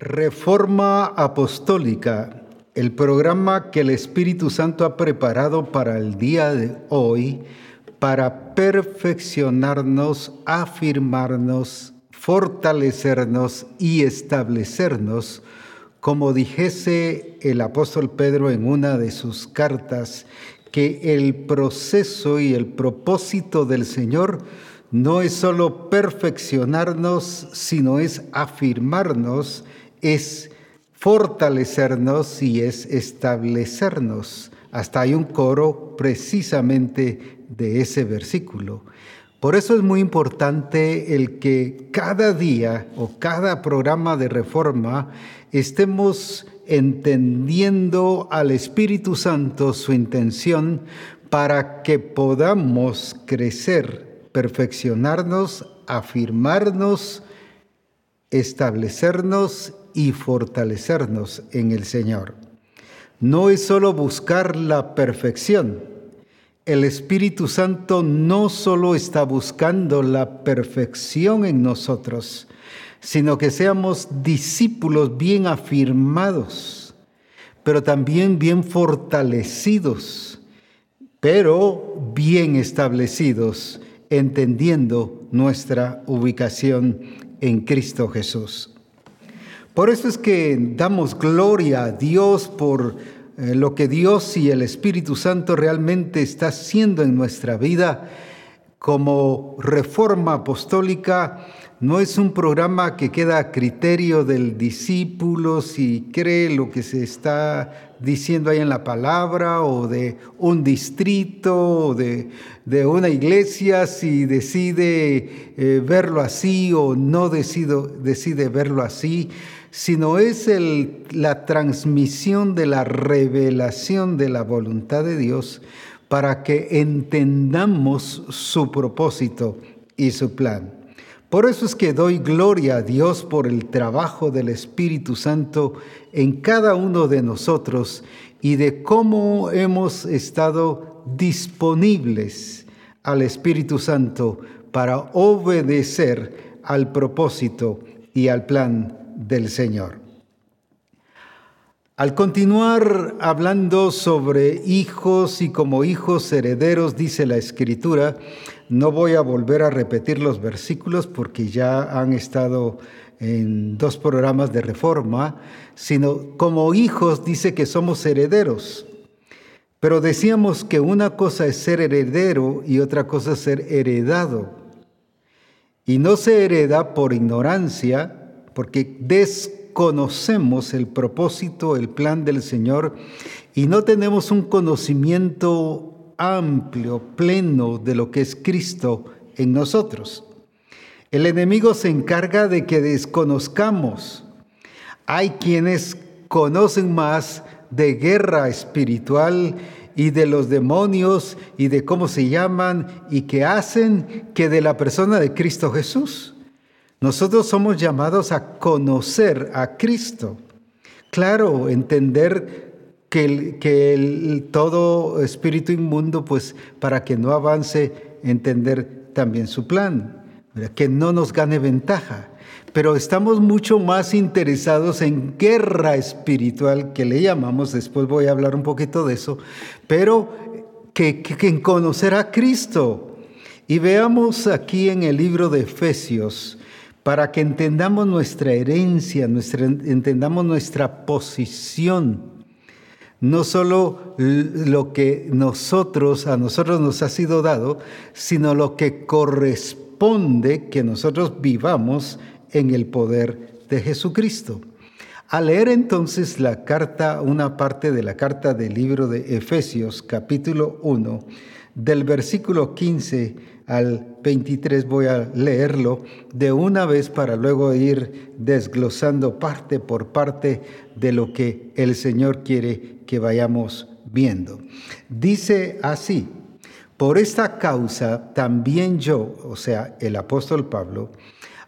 Reforma Apostólica, el programa que el Espíritu Santo ha preparado para el día de hoy para perfeccionarnos, afirmarnos, fortalecernos y establecernos, como dijese el apóstol Pedro en una de sus cartas, que el proceso y el propósito del Señor no es solo perfeccionarnos, sino es afirmarnos es fortalecernos y es establecernos. Hasta hay un coro precisamente de ese versículo. Por eso es muy importante el que cada día o cada programa de reforma estemos entendiendo al Espíritu Santo su intención para que podamos crecer, perfeccionarnos, afirmarnos, establecernos y fortalecernos en el Señor. No es solo buscar la perfección. El Espíritu Santo no solo está buscando la perfección en nosotros, sino que seamos discípulos bien afirmados, pero también bien fortalecidos, pero bien establecidos, entendiendo nuestra ubicación en Cristo Jesús. Por eso es que damos gloria a Dios por eh, lo que Dios y el Espíritu Santo realmente está haciendo en nuestra vida como reforma apostólica. No es un programa que queda a criterio del discípulo si cree lo que se está diciendo ahí en la palabra o de un distrito o de, una iglesia si decide eh, verlo así o no decide verlo así sino es la transmisión de la revelación de la voluntad de Dios para que entendamos su propósito y su plan. Por eso es que doy gloria a Dios por el trabajo del Espíritu Santo en cada uno de nosotros y de cómo hemos estado disponibles al Espíritu Santo para obedecer al propósito y al plan del Señor. Al continuar hablando sobre hijos y como hijos herederos, dice la Escritura, no voy a volver a repetir los versículos porque ya han estado en dos programas de reforma, sino como hijos dice que somos herederos. Pero decíamos que una cosa es ser heredero y otra cosa es ser heredado. Y no se hereda por ignorancia, porque desconocemos el propósito, el plan del Señor y no tenemos un conocimiento amplio, pleno de lo que es Cristo en nosotros. El enemigo se encarga de que desconozcamos. Hay quienes conocen más de guerra espiritual y de los demonios y de cómo se llaman y qué hacen que de la persona de Cristo Jesús. Nosotros somos llamados a conocer a Cristo. Claro, entender que, el, todo espíritu inmundo, pues para que no avance, entender también su plan, que no nos gane ventaja. Pero estamos mucho más interesados en guerra espiritual, que le llamamos, después voy a hablar un poquito de eso, pero que en conocer a Cristo. Y veamos aquí en el libro de Efesios, para que entendamos nuestra herencia, nuestra, entendamos nuestra posición, no solo lo que nosotros, a nosotros nos ha sido dado, sino lo que corresponde que nosotros vivamos en el poder de Jesucristo. Al leer entonces la carta, una parte de la carta del libro de Efesios, capítulo 1, del versículo 15 al 23 voy a leerlo de una vez para luego ir desglosando parte por parte de lo que el Señor quiere que vayamos viendo. Dice así, por esta causa también yo, o sea, el apóstol Pablo,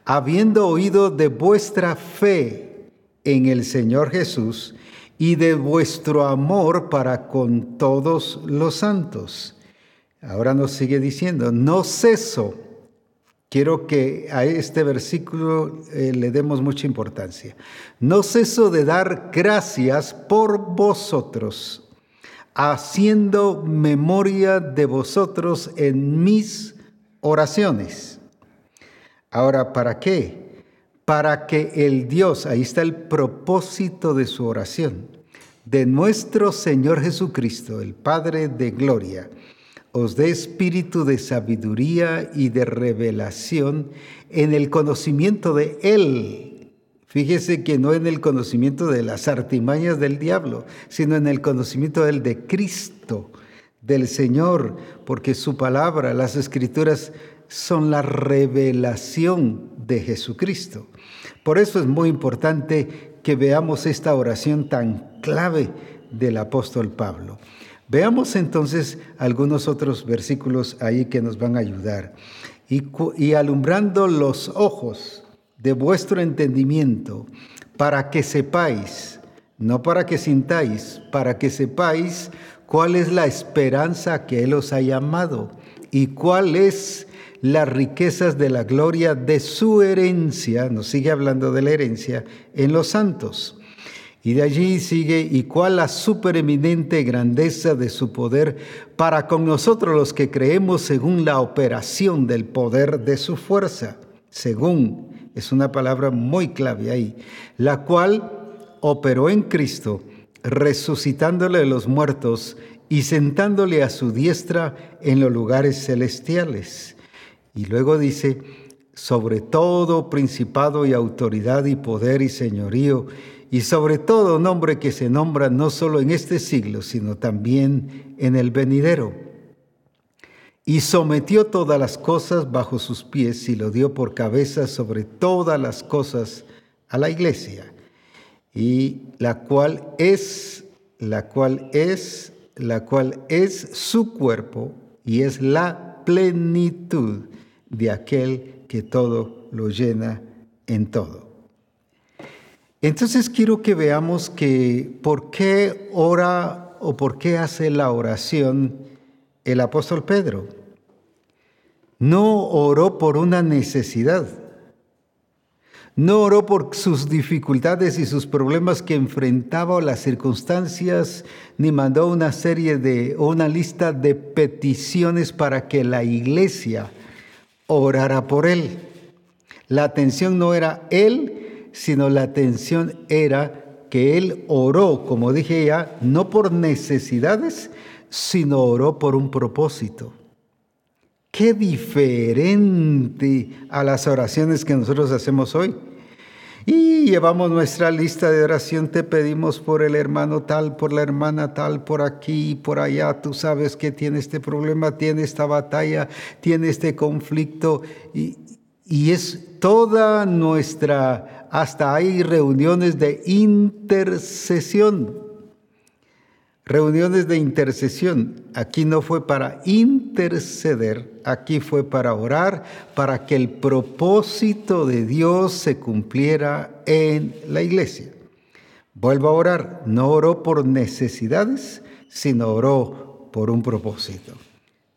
habiendo oído de vuestra fe en el Señor Jesús y de vuestro amor para con todos los santos, Ahora nos sigue diciendo, no ceso Quiero que a este versículo eh, le demos mucha importancia. No ceso de dar gracias por vosotros, haciendo memoria de vosotros en mis oraciones. Ahora, ¿para qué? Para que el Dios, ahí está el propósito de su oración, de nuestro Señor Jesucristo, el Padre de Gloria, os dé espíritu de sabiduría y de revelación en el conocimiento de Él. Fíjese que no en el conocimiento de las artimañas del diablo, sino en el conocimiento del de Cristo, del Señor, porque su palabra, las escrituras, son la revelación de Jesucristo. Por eso es muy importante que veamos esta oración tan clave del apóstol Pablo. Veamos entonces algunos otros versículos ahí que nos van a ayudar. Y, alumbrando los ojos de vuestro entendimiento, para que sepáis, no para que sintáis, para que sepáis cuál es la esperanza que Él os ha llamado y cuál es las riquezas de la gloria de su herencia, nos sigue hablando de la herencia, en los santos y de allí sigue, y cuál la supereminente grandeza de su poder para con nosotros los que creemos según la operación del poder de su fuerza. Según, es una palabra muy clave ahí, la cual operó en Cristo, resucitándole de los muertos y sentándole a su diestra en los lugares celestiales. Y luego dice, sobre todo principado y autoridad y poder y señorío, y sobre todo nombre que se nombra no solo en este siglo, sino también en el venidero. Y sometió todas las cosas bajo sus pies y lo dio por cabeza sobre todas las cosas a la iglesia, y la cual es, la cual es, la cual es su cuerpo y es la plenitud de aquel que todo lo llena en todo. Entonces quiero que veamos que por qué ora o por qué hace la oración el apóstol Pedro. No oró por una necesidad. No oró por sus dificultades y sus problemas que enfrentaba o las circunstancias, ni mandó una serie de o una lista de peticiones para que la iglesia orara por él. La atención no era él, sino la atención era que él oró, como dije ya, no por necesidades, sino oró por un propósito. Qué diferente a las oraciones que nosotros hacemos hoy. Y llevamos nuestra lista de oración, te pedimos por el hermano tal, por la hermana tal, por aquí, por allá, tú sabes que tiene este problema, tiene esta batalla, tiene este conflicto, y, y es toda nuestra hasta hay reuniones de intercesión. Reuniones de intercesión. Aquí no fue para interceder, aquí fue para orar, para que el propósito de Dios se cumpliera en la iglesia. Vuelvo a orar. No oró por necesidades, sino oró por un propósito.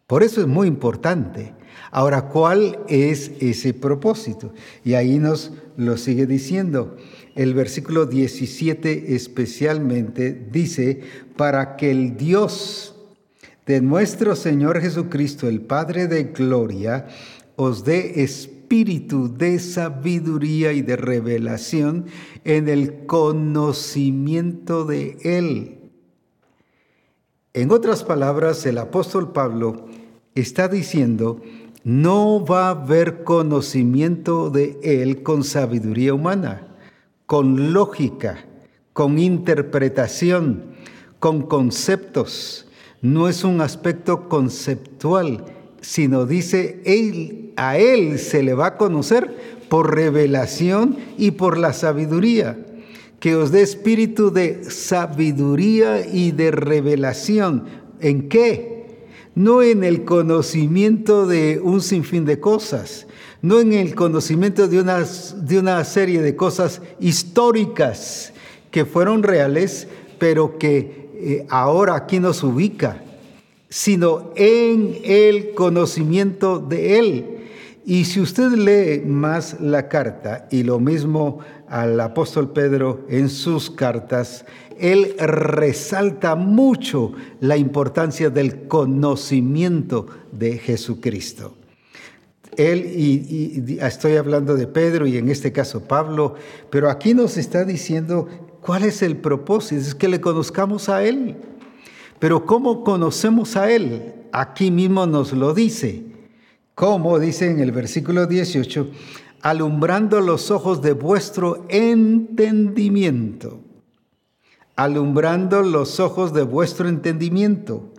Por eso es muy importante. Ahora, ¿cuál es ese propósito? Y ahí nos lo sigue diciendo. El versículo 17 especialmente dice, para que el Dios de nuestro Señor Jesucristo, el Padre de Gloria, os dé espíritu de sabiduría y de revelación en el conocimiento de Él. En otras palabras, el apóstol Pablo está diciendo, no va a haber conocimiento de Él con sabiduría humana, con lógica, con interpretación, con conceptos. No es un aspecto conceptual, sino dice, él, a Él se le va a conocer por revelación y por la sabiduría. Que os dé espíritu de sabiduría y de revelación. ¿En qué? No en el conocimiento de un sinfín de cosas, no en el conocimiento de una, de una serie de cosas históricas que fueron reales, pero que eh, ahora aquí nos ubica, sino en el conocimiento de Él. Y si usted lee más la carta y lo mismo al apóstol Pedro en sus cartas, él resalta mucho la importancia del conocimiento de Jesucristo. Él, y, estoy hablando de Pedro y en este caso Pablo, pero aquí nos está diciendo cuál es el propósito, es que le conozcamos a Él. Pero ¿cómo conocemos a Él? Aquí mismo nos lo dice. ¿Cómo? Dice en el versículo 18, alumbrando los ojos de vuestro entendimiento. Alumbrando los ojos de vuestro entendimiento,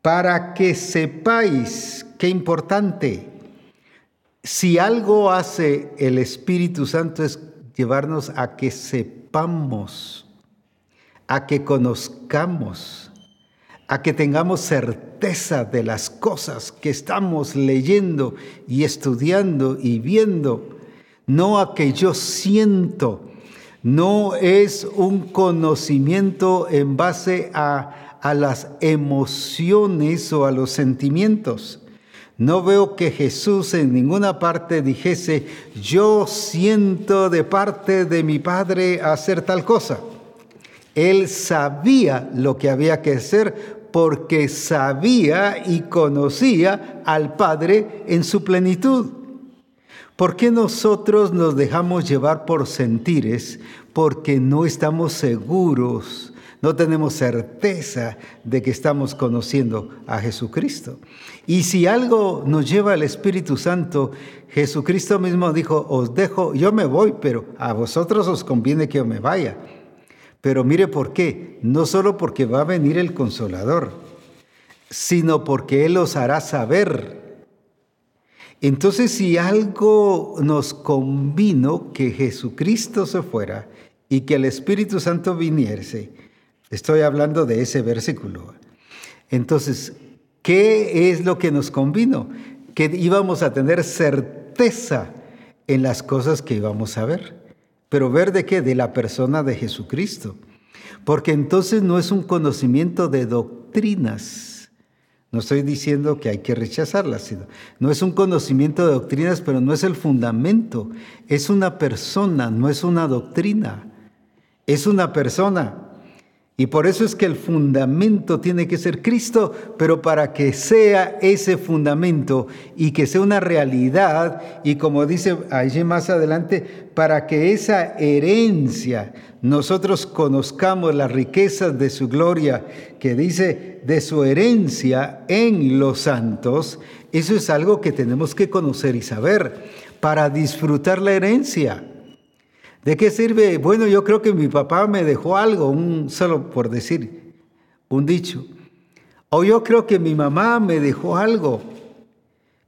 para que sepáis, qué importante, si algo hace el Espíritu Santo es llevarnos a que sepamos, a que conozcamos, a que tengamos certeza de las cosas que estamos leyendo y estudiando y viendo, no a que yo siento, no es un conocimiento en base a, a las emociones o a los sentimientos no veo que Jesús en ninguna parte dijese, yo siento de parte de mi Padre hacer tal cosa. Él sabía lo que había que hacer porque sabía y conocía al Padre en su plenitud. ¿Por qué nosotros nos dejamos llevar por sentires? Porque no estamos seguros no tenemos certeza de que estamos conociendo a Jesucristo. Y si algo nos lleva al Espíritu Santo, Jesucristo mismo dijo, os dejo, yo me voy, pero a vosotros os conviene que yo me vaya. Pero mire por qué, no solo porque va a venir el consolador, sino porque Él os hará saber. Entonces, si algo nos convino que Jesucristo se fuera y que el Espíritu Santo viniese, Estoy hablando de ese versículo. Entonces, ¿qué es lo que nos convino? Que íbamos a tener certeza en las cosas que íbamos a ver. Pero ver de qué? De la persona de Jesucristo. Porque entonces no es un conocimiento de doctrinas. No estoy diciendo que hay que rechazarlas, sino no es un conocimiento de doctrinas, pero no es el fundamento. Es una persona, no es una doctrina. Es una persona. Y por eso es que el fundamento tiene que ser Cristo, pero para que sea ese fundamento y que sea una realidad, y como dice allí más adelante, para que esa herencia nosotros conozcamos las riquezas de su gloria, que dice de su herencia en los santos, eso es algo que tenemos que conocer y saber para disfrutar la herencia. ¿De qué sirve? Bueno, yo creo que mi papá me dejó algo, un, solo por decir, un dicho. O yo creo que mi mamá me dejó algo.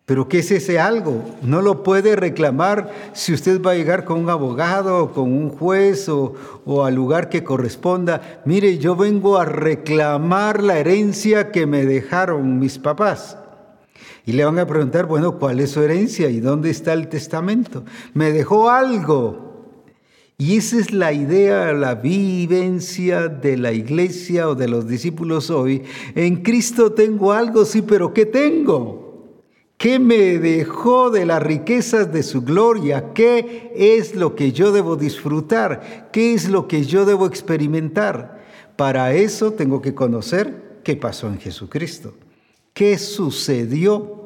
Pero ¿qué es ese algo? No lo puede reclamar si usted va a llegar con un abogado con un juez o, o, al lugar que corresponda. Mire, yo vengo a reclamar la herencia que me dejaron mis papás. Y le van a preguntar, bueno, ¿cuál es su herencia y dónde está el testamento? Me dejó algo. Y esa es la idea, la vivencia de la iglesia o de los discípulos hoy. En Cristo tengo algo, sí, pero ¿qué tengo? ¿Qué me dejó de las riquezas de su gloria? ¿Qué es lo que yo debo disfrutar? ¿Qué es lo que yo debo experimentar? Para eso tengo que conocer qué pasó en Jesucristo. ¿Qué sucedió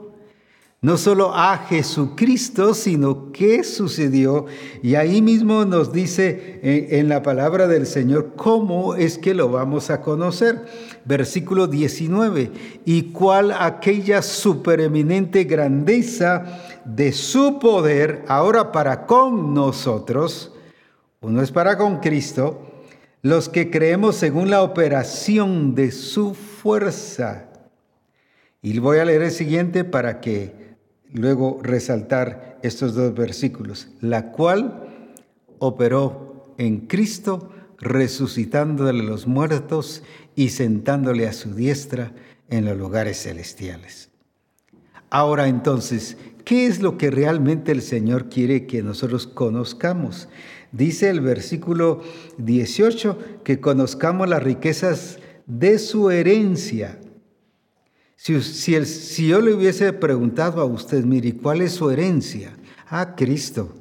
no solo a Jesucristo, sino qué sucedió. Y ahí mismo nos dice en, la palabra del Señor cómo es que lo vamos a conocer. Versículo 19, y cuál aquella supereminente grandeza de su poder ahora para con nosotros, uno es para con Cristo, los que creemos según la operación de su fuerza. Y voy a leer el siguiente para que luego resaltar estos dos versículos, la cual operó en Cristo, resucitándole los muertos y sentándole a su diestra en los lugares celestiales. Ahora entonces, ¿qué es lo que realmente el Señor quiere que nosotros conozcamos? Dice el versículo 18 que conozcamos las riquezas de su herencia Si, si, yo le hubiese preguntado a usted, mire, ¿cuál es su herencia? Ah, Cristo.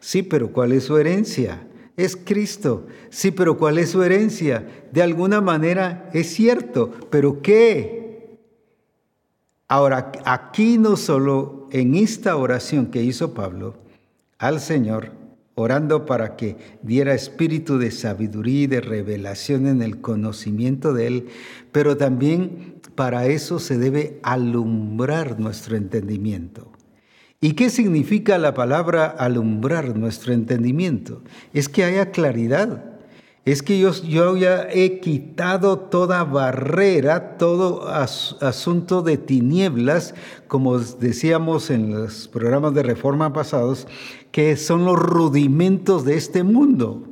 Sí, pero ¿cuál es su herencia? Es Cristo. Sí, pero ¿cuál es su herencia? De alguna manera es cierto, pero ¿qué? Ahora, aquí no solo en esta oración que hizo Pablo al Señor, orando para que diera espíritu de sabiduría y de revelación en el conocimiento de Él, pero también para eso se debe alumbrar nuestro entendimiento. ¿Y qué significa la palabra alumbrar nuestro entendimiento? Es que haya claridad. Es que yo, yo ya he quitado toda barrera, todo asunto de tinieblas, como decíamos en los programas de reforma pasados, que son los rudimentos de este mundo,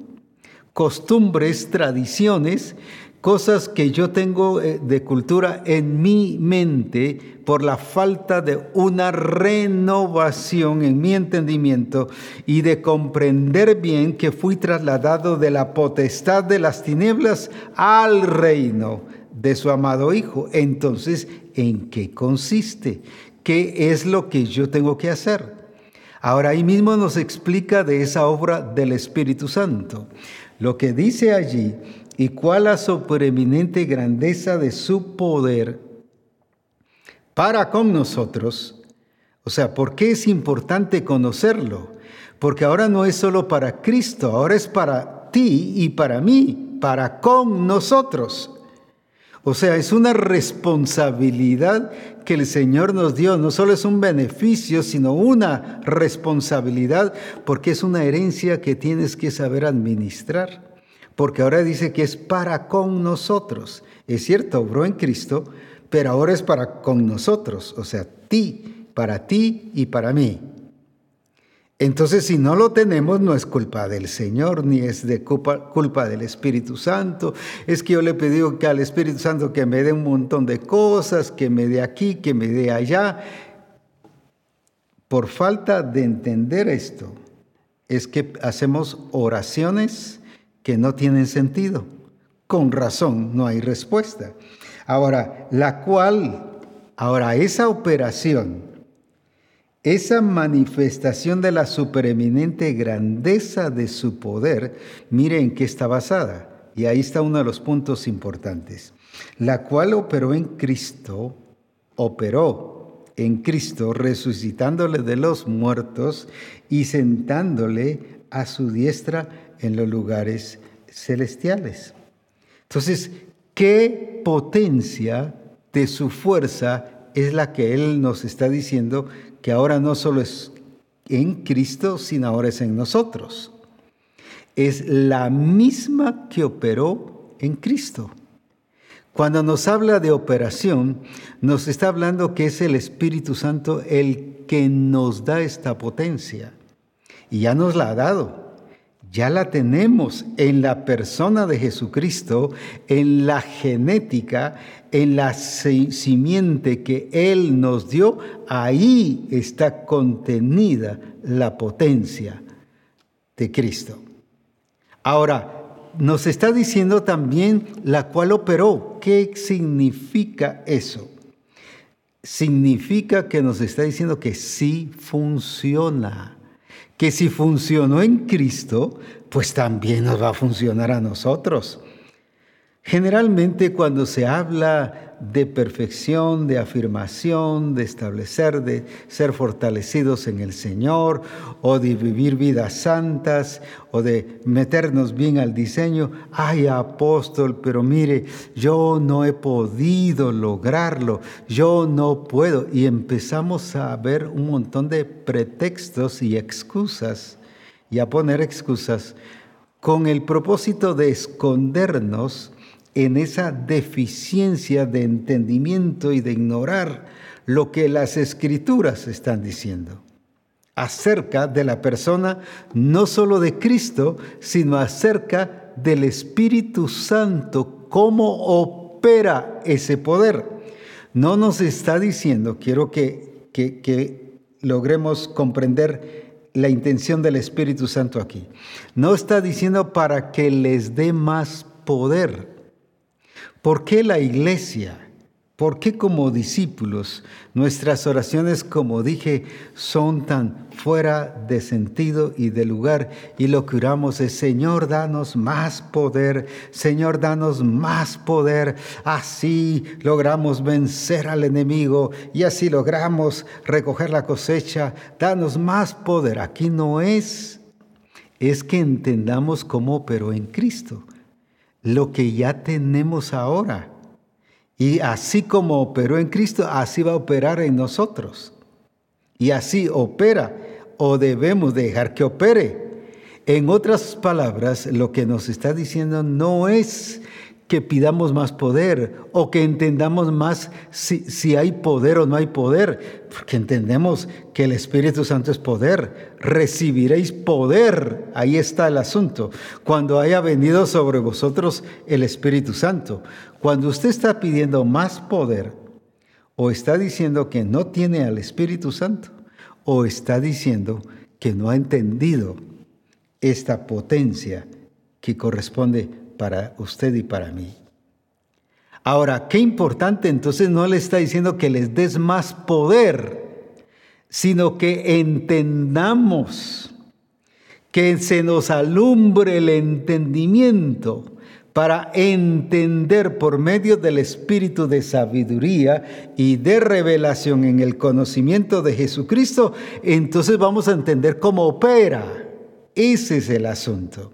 costumbres, tradiciones, cosas que yo tengo eh, de cultura en mi mente por la falta de una renovación en mi entendimiento y de comprender bien que fui trasladado de la potestad de las tinieblas al reino de su amado Hijo. Entonces, ¿en qué consiste? ¿Qué es lo que yo tengo que hacer? Ahora ahí mismo nos explica de esa obra del Espíritu Santo. Lo que dice allí, y cuál la supereminente grandeza de su poder para con nosotros. O sea, ¿por qué es importante conocerlo? Porque ahora no es solo para Cristo, ahora es para ti y para mí, para con nosotros. O sea, es una responsabilidad que el Señor nos dio. No solo es un beneficio, sino una responsabilidad, porque es una herencia que tienes que saber administrar. Porque ahora dice que es para con nosotros. Es cierto, obró en Cristo, pero ahora es para con nosotros. O sea, ti, para ti y para mí. Entonces, si no lo tenemos, no es culpa del Señor, ni es de culpa, del Espíritu Santo. Es que yo le pedido que al Espíritu Santo que me dé un montón de cosas, que me dé aquí, que me dé allá. Por falta de entender esto, es que hacemos oraciones que no tienen sentido. Con razón, no hay respuesta. Ahora, la cual, ahora esa operación, esa manifestación de la supereminente grandeza de su poder, mire en qué está basada. Y ahí está uno de los puntos importantes. La cual operó en Cristo, operó en Cristo, resucitándole de los muertos y sentándole a su diestra en los lugares celestiales. Entonces, ¿qué potencia de su fuerza es la que Él nos está diciendo que ahora no solo es en Cristo, sino ahora es en nosotros. Es la misma que operó en Cristo. Cuando nos habla de operación, nos está hablando que es el Espíritu Santo el que nos da esta potencia. Y ya nos la ha dado ya la tenemos en la persona de Jesucristo, en la genética, en la simiente que Él nos dio, ahí está contenida la potencia de Cristo. Ahora, nos está diciendo también la cual operó. ¿Qué significa eso? Significa que nos está diciendo que sí funciona que si funcionó en Cristo, pues también nos va a funcionar a nosotros. Generalmente cuando se habla de perfección, de afirmación, de establecer, de ser fortalecidos en el Señor, o de vivir vidas santas, o de meternos bien al diseño. Ay, apóstol, pero mire, yo no he podido lograrlo, yo no puedo. Y empezamos a ver un montón de pretextos y excusas, y a poner excusas con el propósito de escondernos en esa deficiencia de entendimiento y de ignorar lo que las escrituras están diciendo acerca de la persona no solo de Cristo, sino acerca del Espíritu Santo, cómo opera ese poder. No nos está diciendo, quiero que, que, que logremos comprender la intención del Espíritu Santo aquí, no está diciendo para que les dé más poder, ¿Por qué la iglesia ¿Por qué como discípulos nuestras oraciones, como dije, son tan fuera de sentido y de lugar? Y lo que oramos es, Señor, danos más poder, Señor, danos más poder. Así logramos vencer al enemigo y así logramos recoger la cosecha. Danos más poder. Aquí no es, es que entendamos cómo operó en Cristo, lo que ya tenemos ahora y así como operó en Cristo, así va a operar en nosotros. Y así opera o debemos dejar que opere. En otras palabras, lo que nos está diciendo no es que pidamos más poder o que entendamos más si, si, hay poder o no hay poder, porque entendemos que el Espíritu Santo es poder. Recibiréis poder, ahí está el asunto, cuando haya venido sobre vosotros el Espíritu Santo. Cuando usted está pidiendo más poder, o está diciendo que no tiene al Espíritu Santo, o está diciendo que no ha entendido esta potencia que corresponde para usted y para mí. Ahora, qué importante, entonces no le está diciendo que les des más poder, sino que entendamos, que se nos alumbre el entendimiento para entender por medio del espíritu de sabiduría y de revelación en el conocimiento de Jesucristo, entonces vamos a entender cómo opera. Ese es el asunto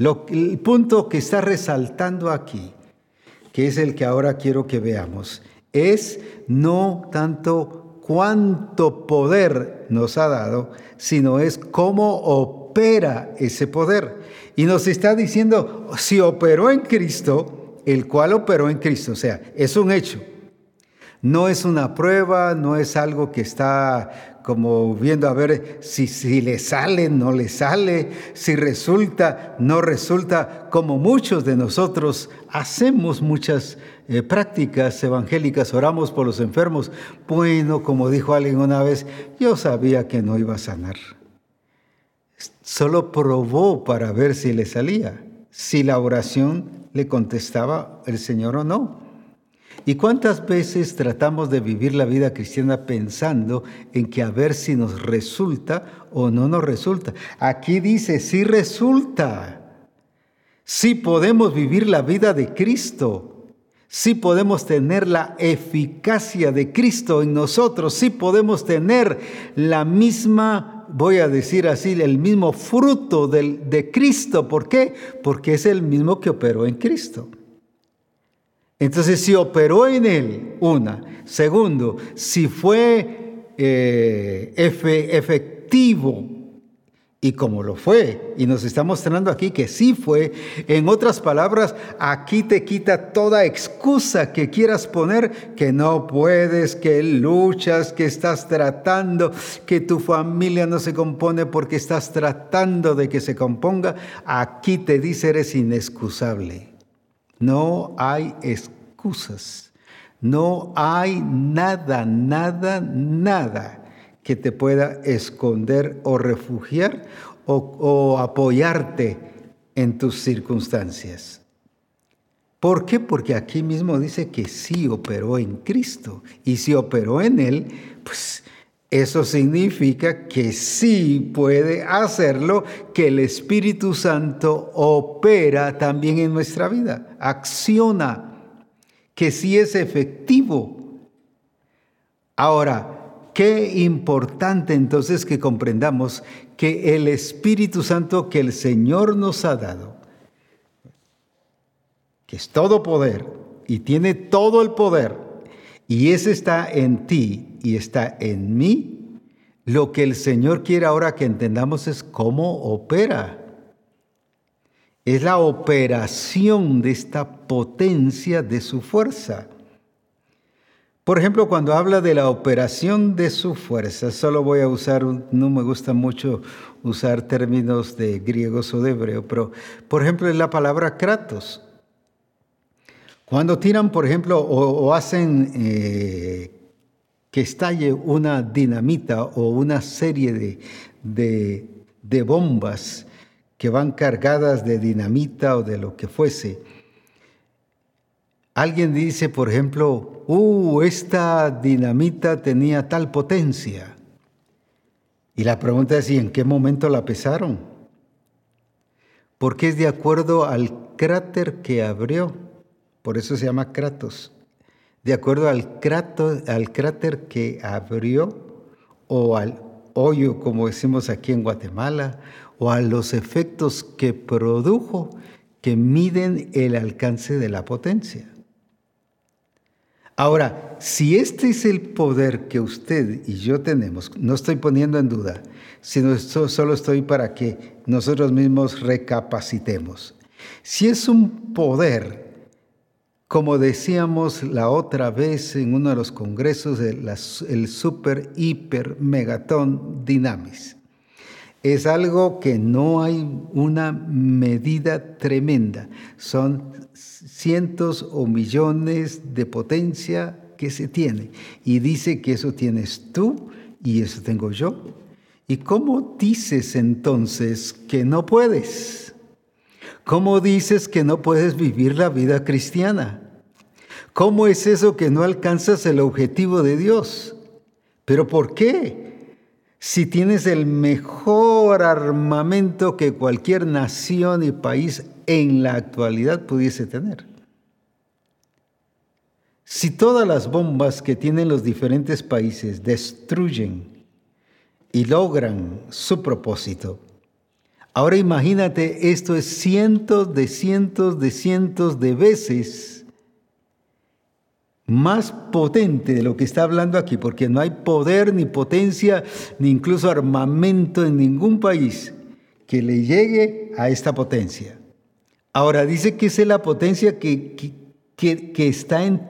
el punto que está resaltando aquí, que es el que ahora quiero que veamos, es no tanto cuánto poder nos ha dado, sino es cómo opera ese poder. Y nos está diciendo, si operó en Cristo, el cual operó en Cristo, o sea, es un hecho. No es una prueba, no es algo que está como viendo a ver si, si le sale, no le sale, si resulta, no resulta, como muchos de nosotros hacemos muchas eh, prácticas evangélicas, oramos por los enfermos. Bueno, como dijo alguien una vez, yo sabía que no iba a sanar. Solo probó para ver si le salía, si la oración le contestaba el Señor o no. ¿Y cuántas veces tratamos de vivir la vida cristiana pensando en que a ver si nos resulta o no nos resulta? Aquí dice, sí resulta. Sí podemos vivir la vida de Cristo. Sí podemos tener la eficacia de Cristo en nosotros. Sí podemos tener la misma, voy a decir así, el mismo fruto de Cristo. ¿Por qué? Porque es el mismo que operó en Cristo. Entonces, si operó en él, una. Segundo, si fue eh, efectivo, y como lo fue, y nos está mostrando aquí que sí fue, en otras palabras, aquí te quita toda excusa que quieras poner, que no puedes, que luchas, que estás tratando, que tu familia no se compone porque estás tratando de que se componga, aquí te dice eres inexcusable. No hay excusas. No hay nada, nada, nada que te pueda esconder o refugiar o, apoyarte en tus circunstancias. ¿Por qué? Porque aquí mismo dice que sí operó en Cristo. Y si operó en Él, pues eso significa que sí puede hacerlo, que el Espíritu Santo opera también en nuestra vida, acciona, que sí es efectivo. Ahora, qué importante entonces que comprendamos que el Espíritu Santo que el Señor nos ha dado, que es todo poder y tiene todo el poder, y ese está en ti y está en mí, lo que el Señor quiere ahora que entendamos es cómo opera. Es la operación de esta potencia de su fuerza. Por ejemplo, cuando habla de la operación de su fuerza, solo voy a usar, no me gusta mucho usar términos de griegos o de hebreo, pero por ejemplo es la palabra kratos. Cuando tiran, por ejemplo, o, hacen eh, que estalle una dinamita o una serie de, de bombas que van cargadas de dinamita o de lo que fuese, alguien dice, por ejemplo, uh, esta dinamita tenía tal potencia. Y la pregunta es, ¿y en qué momento la pesaron? Porque es de acuerdo al cráter que abrió, por eso se llama Kratos, de acuerdo al, al cráter que abrió o al hoyo, como decimos aquí en Guatemala, o a los efectos que produjo que miden el alcance de la potencia. Ahora, si este es el poder que usted y yo tenemos, no estoy poniendo en duda, sino solo estoy para que nosotros mismos recapacitemos. Si es un poder como decíamos la otra vez en uno de los congresos, el super, hiper, megatón dinamis. Es algo que no hay una medida tremenda. Son cientos o millones de potencia que se tiene. Y dice que eso tienes tú y eso tengo yo. ¿Y cómo dices entonces que no puedes? ¿Cómo dices que no puedes vivir la vida cristiana? ¿Cómo es eso que no alcanzas el objetivo de Dios? ¿Pero por qué? Si tienes el mejor armamento que cualquier nación y país en la actualidad pudiese tener. Si todas las bombas que tienen los diferentes países destruyen y logran su propósito, Ahora imagínate, esto es cientos de cientos de cientos de veces más potente de lo que está hablando aquí, porque no hay poder ni potencia ni incluso armamento en ningún país que le llegue a esta potencia. Ahora dice que es la potencia que, que, que está en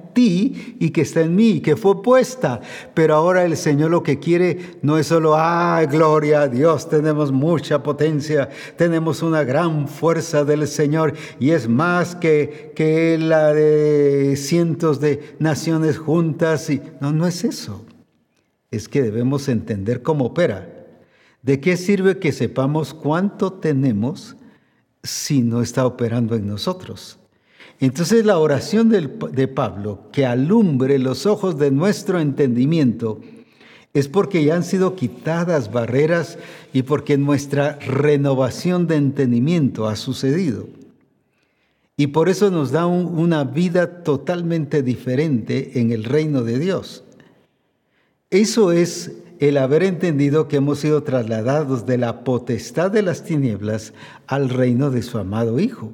y que está en mí, que fue puesta. Pero ahora el Señor lo que quiere no es solo, ah, gloria a Dios, tenemos mucha potencia, tenemos una gran fuerza del Señor y es más que, que la de cientos de naciones juntas. Y, no, no es eso. Es que debemos entender cómo opera. ¿De qué sirve que sepamos cuánto tenemos si no está operando en nosotros? Entonces la oración de Pablo, que alumbre los ojos de nuestro entendimiento, es porque ya han sido quitadas barreras y porque nuestra renovación de entendimiento ha sucedido. Y por eso nos da una vida totalmente diferente en el reino de Dios. Eso es el haber entendido que hemos sido trasladados de la potestad de las tinieblas al reino de su amado Hijo.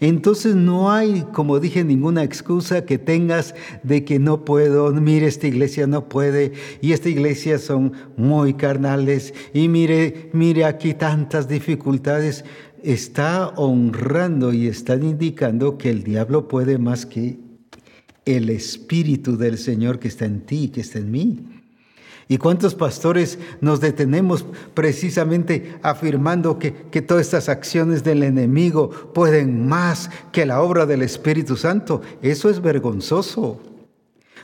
Entonces no hay, como dije, ninguna excusa que tengas de que no puedo, mire, esta iglesia no puede y esta iglesia son muy carnales y mire, mire aquí tantas dificultades. Está honrando y está indicando que el diablo puede más que el Espíritu del Señor que está en ti, que está en mí. ¿Y cuántos pastores nos detenemos precisamente afirmando que, que, todas estas acciones del enemigo pueden más que la obra del Espíritu Santo? Eso es vergonzoso,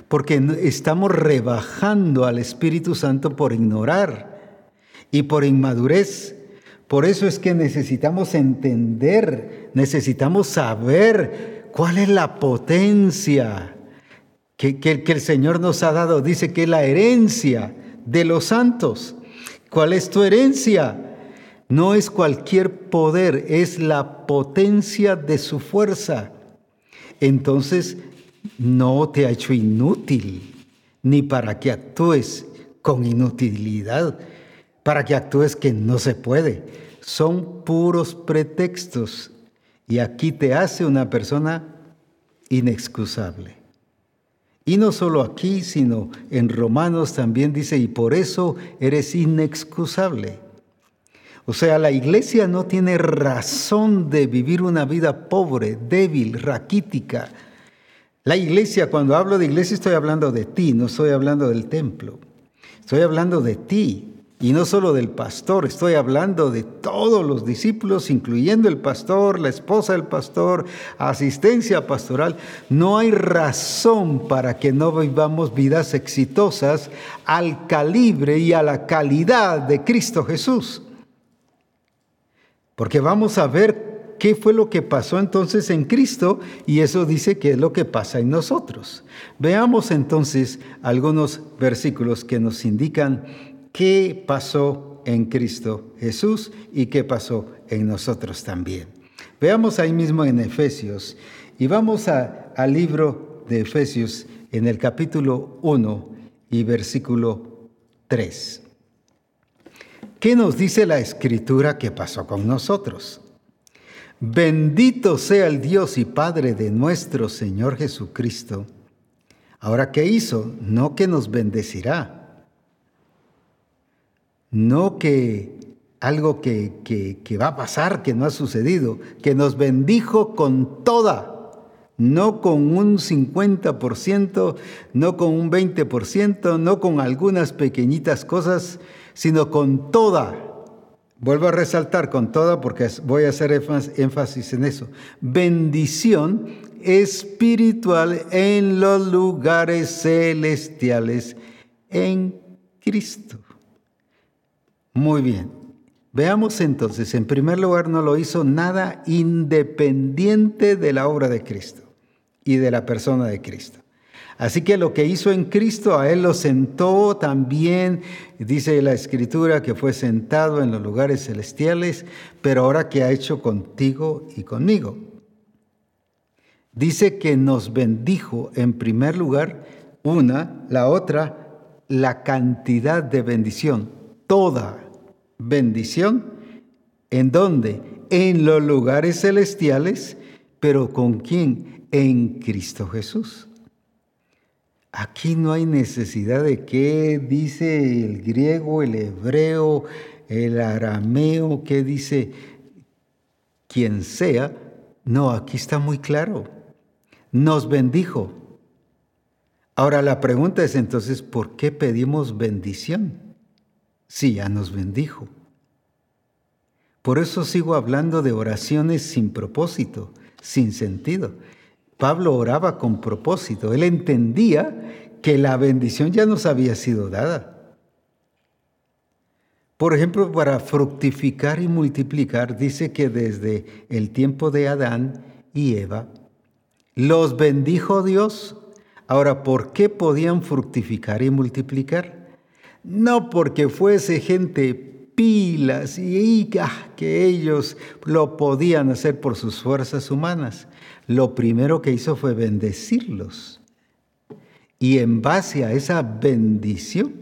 porque estamos rebajando al Espíritu Santo por ignorar y por inmadurez. Por eso es que necesitamos entender, necesitamos saber cuál es la potencia que, el Señor nos ha dado. Dice que es la herencia de los santos. ¿Cuál es tu herencia? No es cualquier poder, es la potencia de su fuerza. Entonces, no te ha hecho inútil, ni para que actúes con inutilidad, para que actúes que no se puede. Son puros pretextos y aquí te hace una persona inexcusable. Y no solo aquí, sino en Romanos también dice, y por eso eres inexcusable. O sea, la iglesia no tiene razón de vivir una vida pobre, débil, raquítica. La iglesia, cuando hablo de iglesia, estoy hablando de ti, no estoy hablando del templo. Estoy hablando de ti. Y no solo del pastor, estoy hablando de todos los discípulos, incluyendo el pastor, la esposa del pastor, asistencia pastoral. No hay razón para que no vivamos vidas exitosas al calibre y a la calidad de Cristo Jesús. Porque vamos a ver qué fue lo que pasó entonces en Cristo y eso dice que es lo que pasa en nosotros. Veamos entonces algunos versículos que nos indican qué pasó en Cristo Jesús y qué pasó en nosotros también. Veamos ahí mismo en Efesios y vamos al libro de Efesios en el capítulo 1 y versículo 3. ¿Qué nos dice la escritura que pasó con nosotros? Bendito sea el Dios y Padre de nuestro Señor Jesucristo. Ahora, ¿qué hizo? No que nos bendecirá. No que algo que, que, va a pasar, que no ha sucedido, que nos bendijo con toda no con un 50%, no con un 20%, no con algunas pequeñitas cosas, sino con toda. Vuelvo a resaltar con toda porque voy a hacer énfasis en eso. Bendición espiritual en los lugares celestiales en Cristo. Muy bien. Veamos entonces, en primer lugar, no lo hizo nada independiente de la obra de Cristo y de la persona de Cristo. Así que lo que hizo en Cristo, a Él lo sentó también, dice la Escritura, que fue sentado en los lugares celestiales, pero ahora que ha hecho contigo y conmigo. Dice que nos bendijo en primer lugar una, la otra, la cantidad de bendición, toda bendición, ¿en dónde? En los lugares celestiales, pero ¿con quién? En Cristo Jesús. Aquí no hay necesidad de qué dice el griego, el hebreo, el arameo, qué dice quien sea. No, aquí está muy claro. Nos bendijo. Ahora la pregunta es entonces, ¿por qué pedimos bendición? Si ya nos bendijo. Por eso sigo hablando de oraciones sin propósito, sin sentido. Pablo oraba con propósito. Él entendía que la bendición ya nos había sido dada. Por ejemplo, para fructificar y multiplicar, dice que desde el tiempo de Adán y Eva, los bendijo Dios. Ahora, ¿por qué podían fructificar y multiplicar? No porque fuese gente pilas y ah, que ellos lo podían hacer por sus fuerzas humanas. Lo primero que hizo fue bendecirlos. Y en base a esa bendición,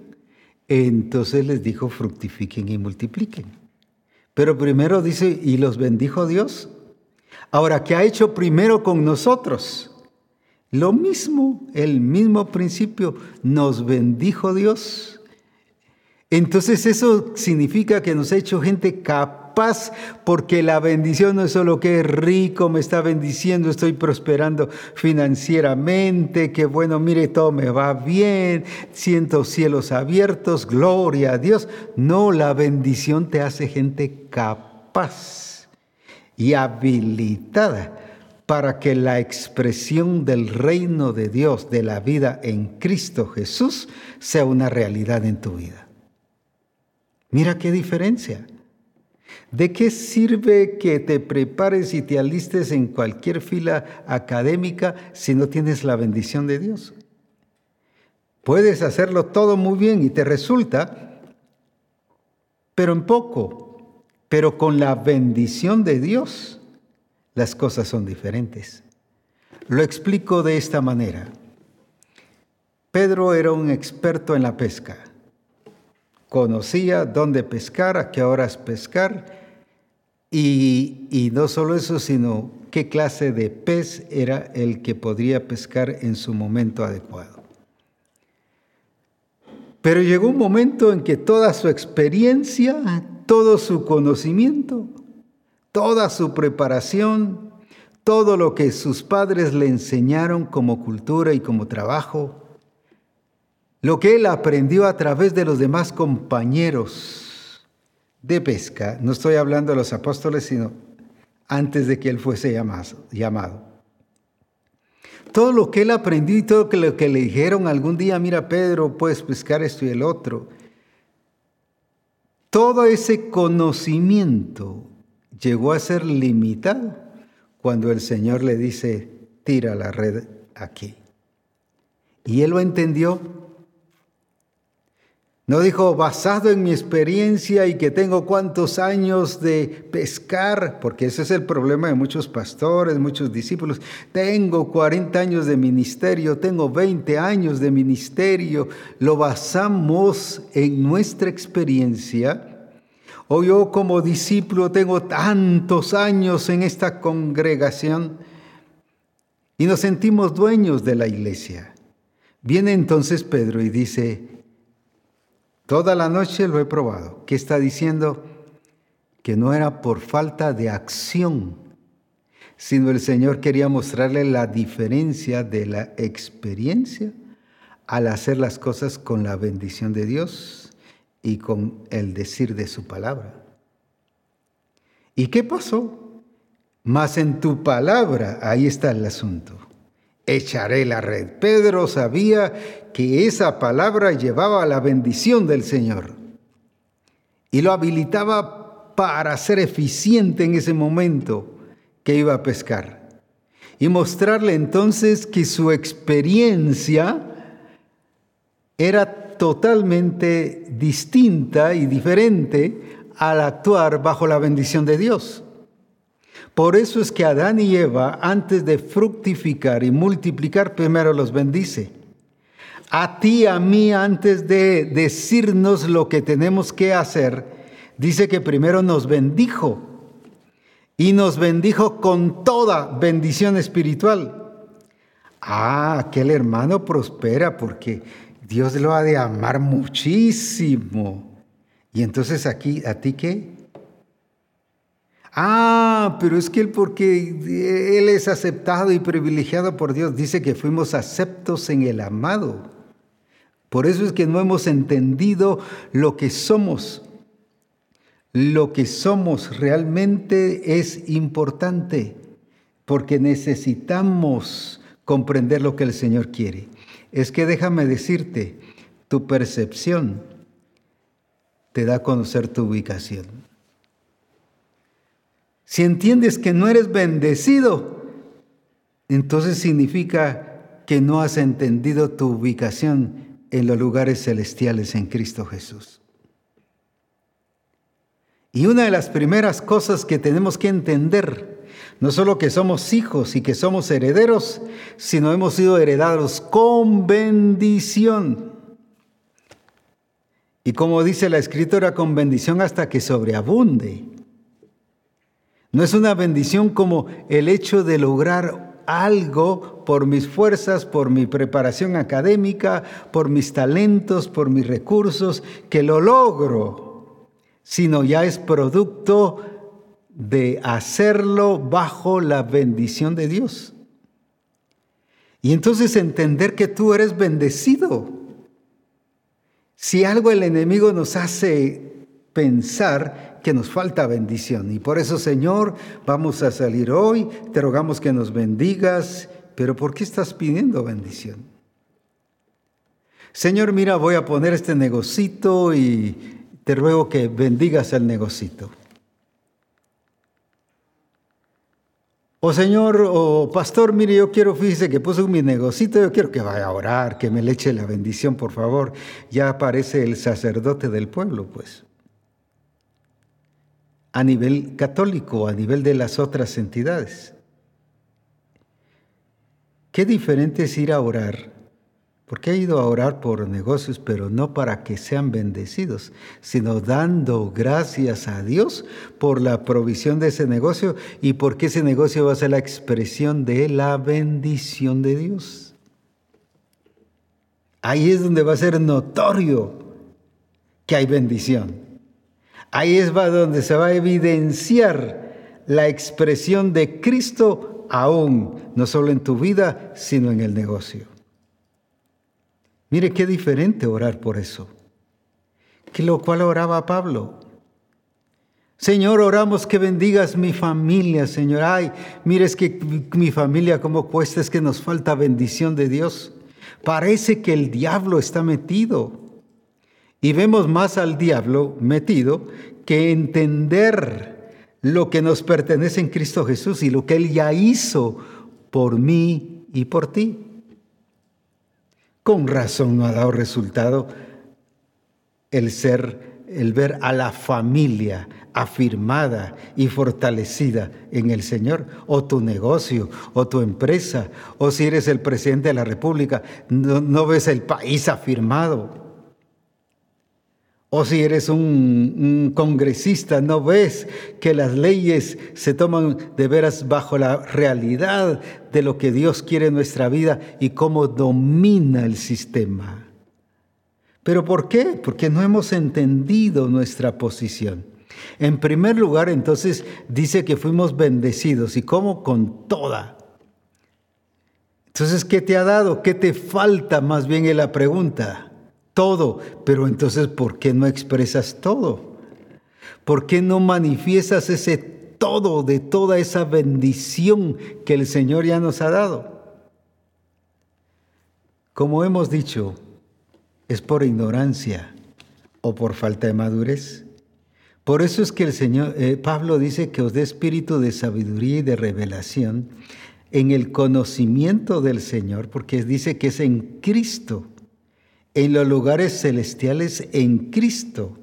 entonces les dijo, fructifiquen y multipliquen. Pero primero dice, y los bendijo Dios. Ahora, ¿qué ha hecho primero con nosotros? Lo mismo, el mismo principio, nos bendijo Dios entonces eso significa que nos ha hecho gente capaz porque la bendición no es solo que rico, me está bendiciendo, estoy prosperando financieramente, que bueno, mire, todo me va bien, siento cielos abiertos, gloria a Dios. No, la bendición te hace gente capaz y habilitada para que la expresión del reino de Dios, de la vida en Cristo Jesús, sea una realidad en tu vida. Mira qué diferencia. ¿De qué sirve que te prepares y te alistes en cualquier fila académica si no tienes la bendición de Dios? Puedes hacerlo todo muy bien y te resulta, pero en poco, pero con la bendición de Dios las cosas son diferentes. Lo explico de esta manera. Pedro era un experto en la pesca conocía dónde pescar, a qué horas pescar, y, y, no solo eso, sino qué clase de pez era el que podría pescar en su momento adecuado. Pero llegó un momento en que toda su experiencia, todo su conocimiento, toda su preparación, todo lo que sus padres le enseñaron como cultura y como trabajo, lo que él aprendió a través de los demás compañeros de pesca, no estoy hablando de los apóstoles, sino antes de que él fuese llamado. Todo lo que él aprendió y todo lo que le dijeron algún día, mira Pedro, puedes pescar esto y el otro. Todo ese conocimiento llegó a ser limitado cuando el Señor le dice, tira la red aquí. Y él lo entendió no dijo, basado en mi experiencia y que tengo cuántos años de pescar, porque ese es el problema de muchos pastores, muchos discípulos. Tengo 40 años de ministerio, tengo 20 años de ministerio. Lo basamos en nuestra experiencia. O yo como discípulo tengo tantos años en esta congregación y nos sentimos dueños de la iglesia. Viene entonces Pedro y dice, Toda la noche lo he probado. ¿Qué está diciendo? Que no era por falta de acción, sino el Señor quería mostrarle la diferencia de la experiencia al hacer las cosas con la bendición de Dios y con el decir de su palabra. ¿Y qué pasó? Más en tu palabra, ahí está el asunto echaré la red. Pedro sabía que esa palabra llevaba la bendición del Señor y lo habilitaba para ser eficiente en ese momento que iba a pescar y mostrarle entonces que su experiencia era totalmente distinta y diferente al actuar bajo la bendición de Dios. Por eso es que Adán y Eva, antes de fructificar y multiplicar, primero los bendice. A ti, a mí, antes de decirnos lo que tenemos que hacer, dice que primero nos bendijo. Y nos bendijo con toda bendición espiritual. Ah, aquel hermano prospera porque Dios lo ha de amar muchísimo. Y entonces aquí, ¿a ti qué? Ah, pero es que él porque él es aceptado y privilegiado por Dios, dice que fuimos aceptos en el amado. Por eso es que no hemos entendido lo que somos. Lo que somos realmente es importante porque necesitamos comprender lo que el Señor quiere. Es que déjame decirte, tu percepción te da a conocer tu ubicación. Si entiendes que no eres bendecido, entonces significa que no has entendido tu ubicación en los lugares celestiales en Cristo Jesús. Y una de las primeras cosas que tenemos que entender, no solo que somos hijos y que somos herederos, sino hemos sido heredados con bendición. Y como dice la escritura, con bendición hasta que sobreabunde. No es una bendición como el hecho de lograr algo por mis fuerzas, por mi preparación académica, por mis talentos, por mis recursos, que lo logro, sino ya es producto de hacerlo bajo la bendición de Dios. Y entonces entender que tú eres bendecido. Si algo el enemigo nos hace pensar que nos falta bendición. Y por eso, Señor, vamos a salir hoy, te rogamos que nos bendigas, pero ¿por qué estás pidiendo bendición? Señor, mira, voy a poner este negocito y te ruego que bendigas el negocito. O Señor, o Pastor, mire, yo quiero, fíjese que puso mi negocito, yo quiero que vaya a orar, que me le eche la bendición, por favor. Ya aparece el sacerdote del pueblo, pues a nivel católico, a nivel de las otras entidades. Qué diferente es ir a orar, porque he ido a orar por negocios, pero no para que sean bendecidos, sino dando gracias a Dios por la provisión de ese negocio y porque ese negocio va a ser la expresión de la bendición de Dios. Ahí es donde va a ser notorio que hay bendición. Ahí es donde se va a evidenciar la expresión de Cristo aún, no solo en tu vida, sino en el negocio. Mire qué diferente orar por eso. Que lo cual oraba Pablo. Señor, oramos que bendigas mi familia, Señor. Ay, mire, es que mi familia como cuesta, es que nos falta bendición de Dios. Parece que el diablo está metido. Y vemos más al diablo metido que entender lo que nos pertenece en Cristo Jesús y lo que Él ya hizo por mí y por ti. Con razón no ha dado resultado el ser, el ver a la familia afirmada y fortalecida en el Señor, o tu negocio, o tu empresa, o si eres el presidente de la República, no, no ves el país afirmado. O si eres un, congresista, no ves que las leyes se toman de veras bajo la realidad de lo que Dios quiere en nuestra vida y cómo domina el sistema. ¿Pero por qué? Porque no hemos entendido nuestra posición. En primer lugar, entonces, dice que fuimos bendecidos. ¿Y cómo? Con toda. Entonces, ¿qué te ha dado? ¿Qué te falta más bien en la pregunta? Todo, pero entonces ¿por qué no expresas todo? ¿Por qué no manifiestas ese todo de toda esa bendición que el Señor ya nos ha dado? Como hemos dicho, es por ignorancia o por falta de madurez. Por eso es que el Señor, eh, Pablo dice que os dé espíritu de sabiduría y de revelación en el conocimiento del Señor, porque dice que es en Cristo en los lugares celestiales en Cristo.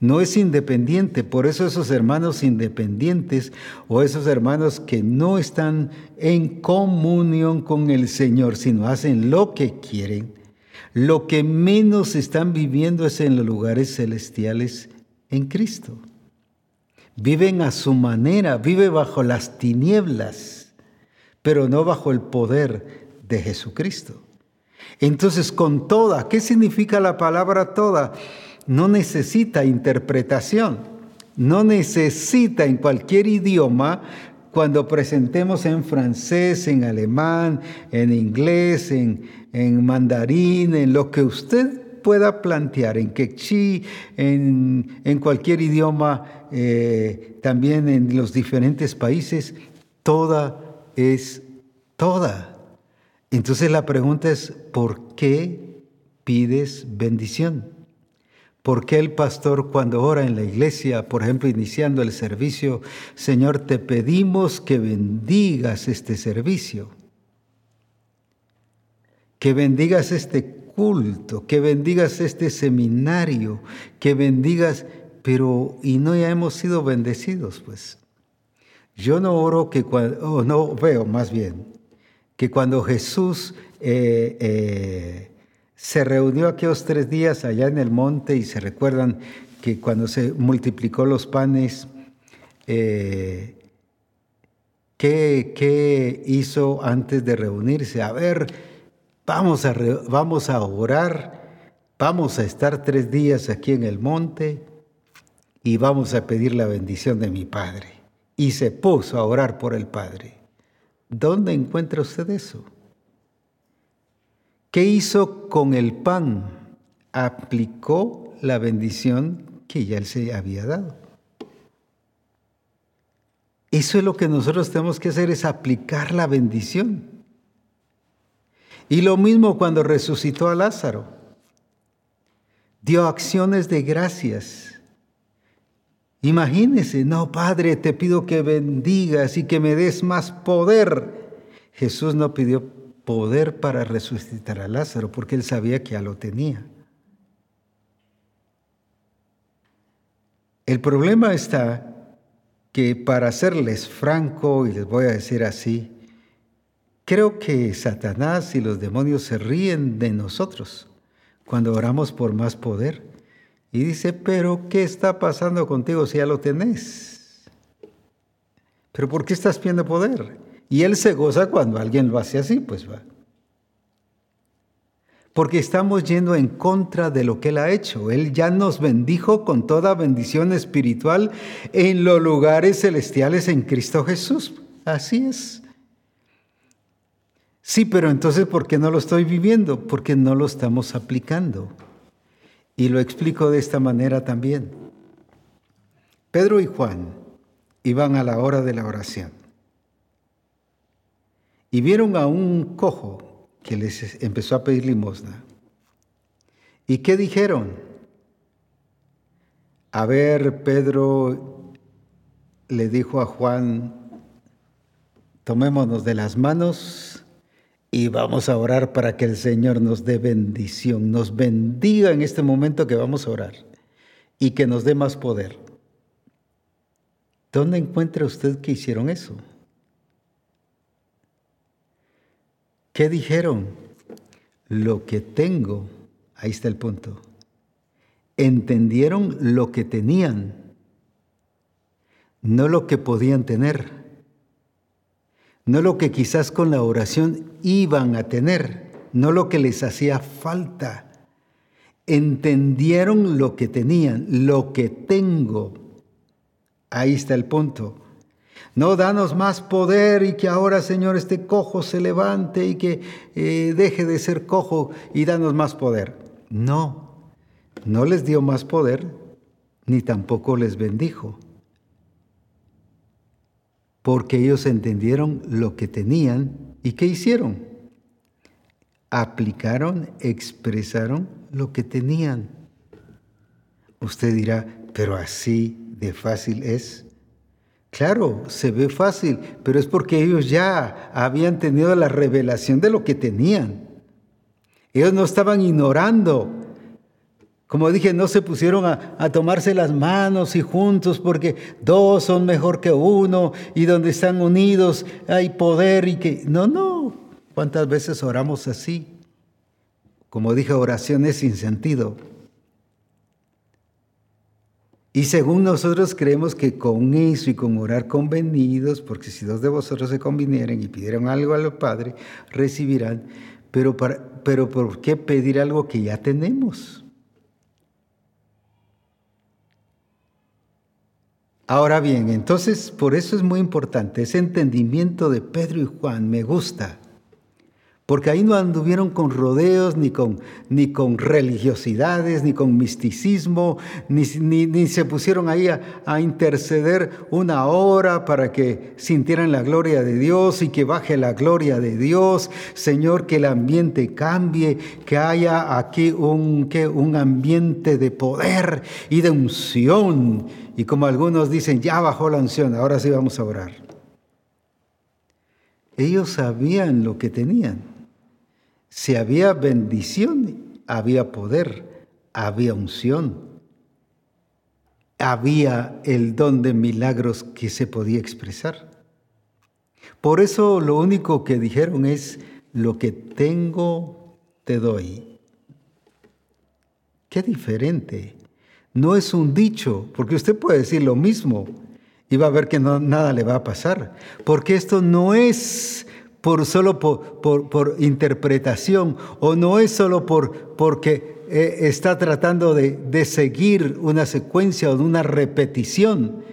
No es independiente, por eso esos hermanos independientes o esos hermanos que no están en comunión con el Señor, sino hacen lo que quieren, lo que menos están viviendo es en los lugares celestiales en Cristo. Viven a su manera, vive bajo las tinieblas, pero no bajo el poder de Jesucristo. Entonces, con toda, ¿qué significa la palabra toda? No necesita interpretación, no necesita en cualquier idioma, cuando presentemos en francés, en alemán, en inglés, en, mandarín, en lo que usted pueda plantear, en quechí, en, cualquier idioma, eh, también en los diferentes países, toda es toda. Entonces la pregunta es, ¿por qué pides bendición? ¿Por qué el pastor cuando ora en la iglesia, por ejemplo, iniciando el servicio, Señor, te pedimos que bendigas este servicio? Que bendigas este culto, que bendigas este seminario, que bendigas, pero y no ya hemos sido bendecidos, pues. Yo no oro que cuando, no veo más bien, que cuando Jesús eh, eh, se reunió aquellos tres días allá en el monte y se recuerdan que cuando se multiplicó los panes, eh, ¿qué, hizo antes de reunirse? A ver, vamos a, vamos a orar, vamos a estar tres días aquí en el monte y vamos a pedir la bendición de mi Padre. Y se puso a orar por el Padre. ¿Dónde encuentra usted eso? ¿Qué hizo con el pan? Aplicó la bendición que ya él se había dado. Eso es lo que nosotros tenemos que hacer, es aplicar la bendición. Y lo mismo cuando resucitó a Lázaro. Dio acciones de gracias Imagínese, no, Padre, te pido que bendigas y que me des más poder. Jesús no pidió poder para resucitar a Lázaro porque él sabía que ya lo tenía. El problema está que para serles franco, y les voy a decir así, creo que Satanás y los demonios se ríen de nosotros cuando oramos por más poder. Y dice, pero ¿qué está pasando contigo si ya lo tenés? ¿Pero por qué estás pidiendo poder? Y él se goza cuando alguien lo hace así, pues va. Porque estamos yendo en contra de lo que Él ha hecho. Él ya nos bendijo con toda bendición espiritual en los lugares celestiales en Cristo Jesús. Así es. Sí, pero entonces, ¿por qué no lo estoy viviendo? Porque no lo estamos aplicando. Y lo explico de esta manera también. Pedro y Juan iban a la hora de la oración y vieron a un cojo que les empezó a pedir limosna. ¿Y qué dijeron? A ver, Pedro le dijo a Juan, tomémonos de las manos y vamos a orar para que el Señor nos dé bendición, nos bendiga en este momento que vamos a orar y que nos dé más poder. ¿Dónde encuentra usted que hicieron eso? ¿Qué dijeron? Lo que tengo, ahí está el punto. Entendieron lo que tenían, no lo que podían tener, no lo que quizás con la oración iban a tener, no lo que les hacía falta. Entendieron lo que tenían, lo que tengo. Ahí está el punto. No danos más poder y que ahora, Señor, este cojo se levante y que eh, deje de ser cojo y danos más poder. No, no les dio más poder ni tampoco les bendijo. Porque ellos entendieron lo que tenían y qué hicieron. Aplicaron, expresaron lo que tenían. Usted dirá, pero así de fácil es. Claro, se ve fácil, pero es porque ellos ya habían tenido la revelación de lo que tenían. Ellos no estaban ignorando. Como dije, no se pusieron a, tomarse las manos y juntos porque dos son mejor que uno y donde están unidos hay poder y que... No, no. ¿Cuántas veces oramos así? Como dije, oraciones sin sentido. Y según nosotros creemos que con eso y con orar convenidos, porque si dos de vosotros se convinieran y pidieran algo al Padre, recibirán. Pero, pero ¿por qué pedir algo que ya tenemos? Ahora bien, entonces por eso es muy importante ese entendimiento de Pedro y Juan, me gusta. Porque ahí no anduvieron con rodeos, ni con, ni con religiosidades, ni con misticismo, ni, ni, se pusieron ahí a, a, interceder una hora para que sintieran la gloria de Dios y que baje la gloria de Dios. Señor, que el ambiente cambie, que haya aquí un, que, un ambiente de poder y de unción. Y como algunos dicen, ya bajó la unción, ahora sí vamos a orar. Ellos sabían lo que tenían. Si había bendición, había poder, había unción, había el don de milagros que se podía expresar. Por eso lo único que dijeron es, lo que tengo, te doy. Qué diferente. No es un dicho, porque usted puede decir lo mismo y va a ver que nada le va a pasar, porque esto no es por solo por, interpretación o no es solo por, porque eh, está tratando de, de seguir una secuencia o de una repetición.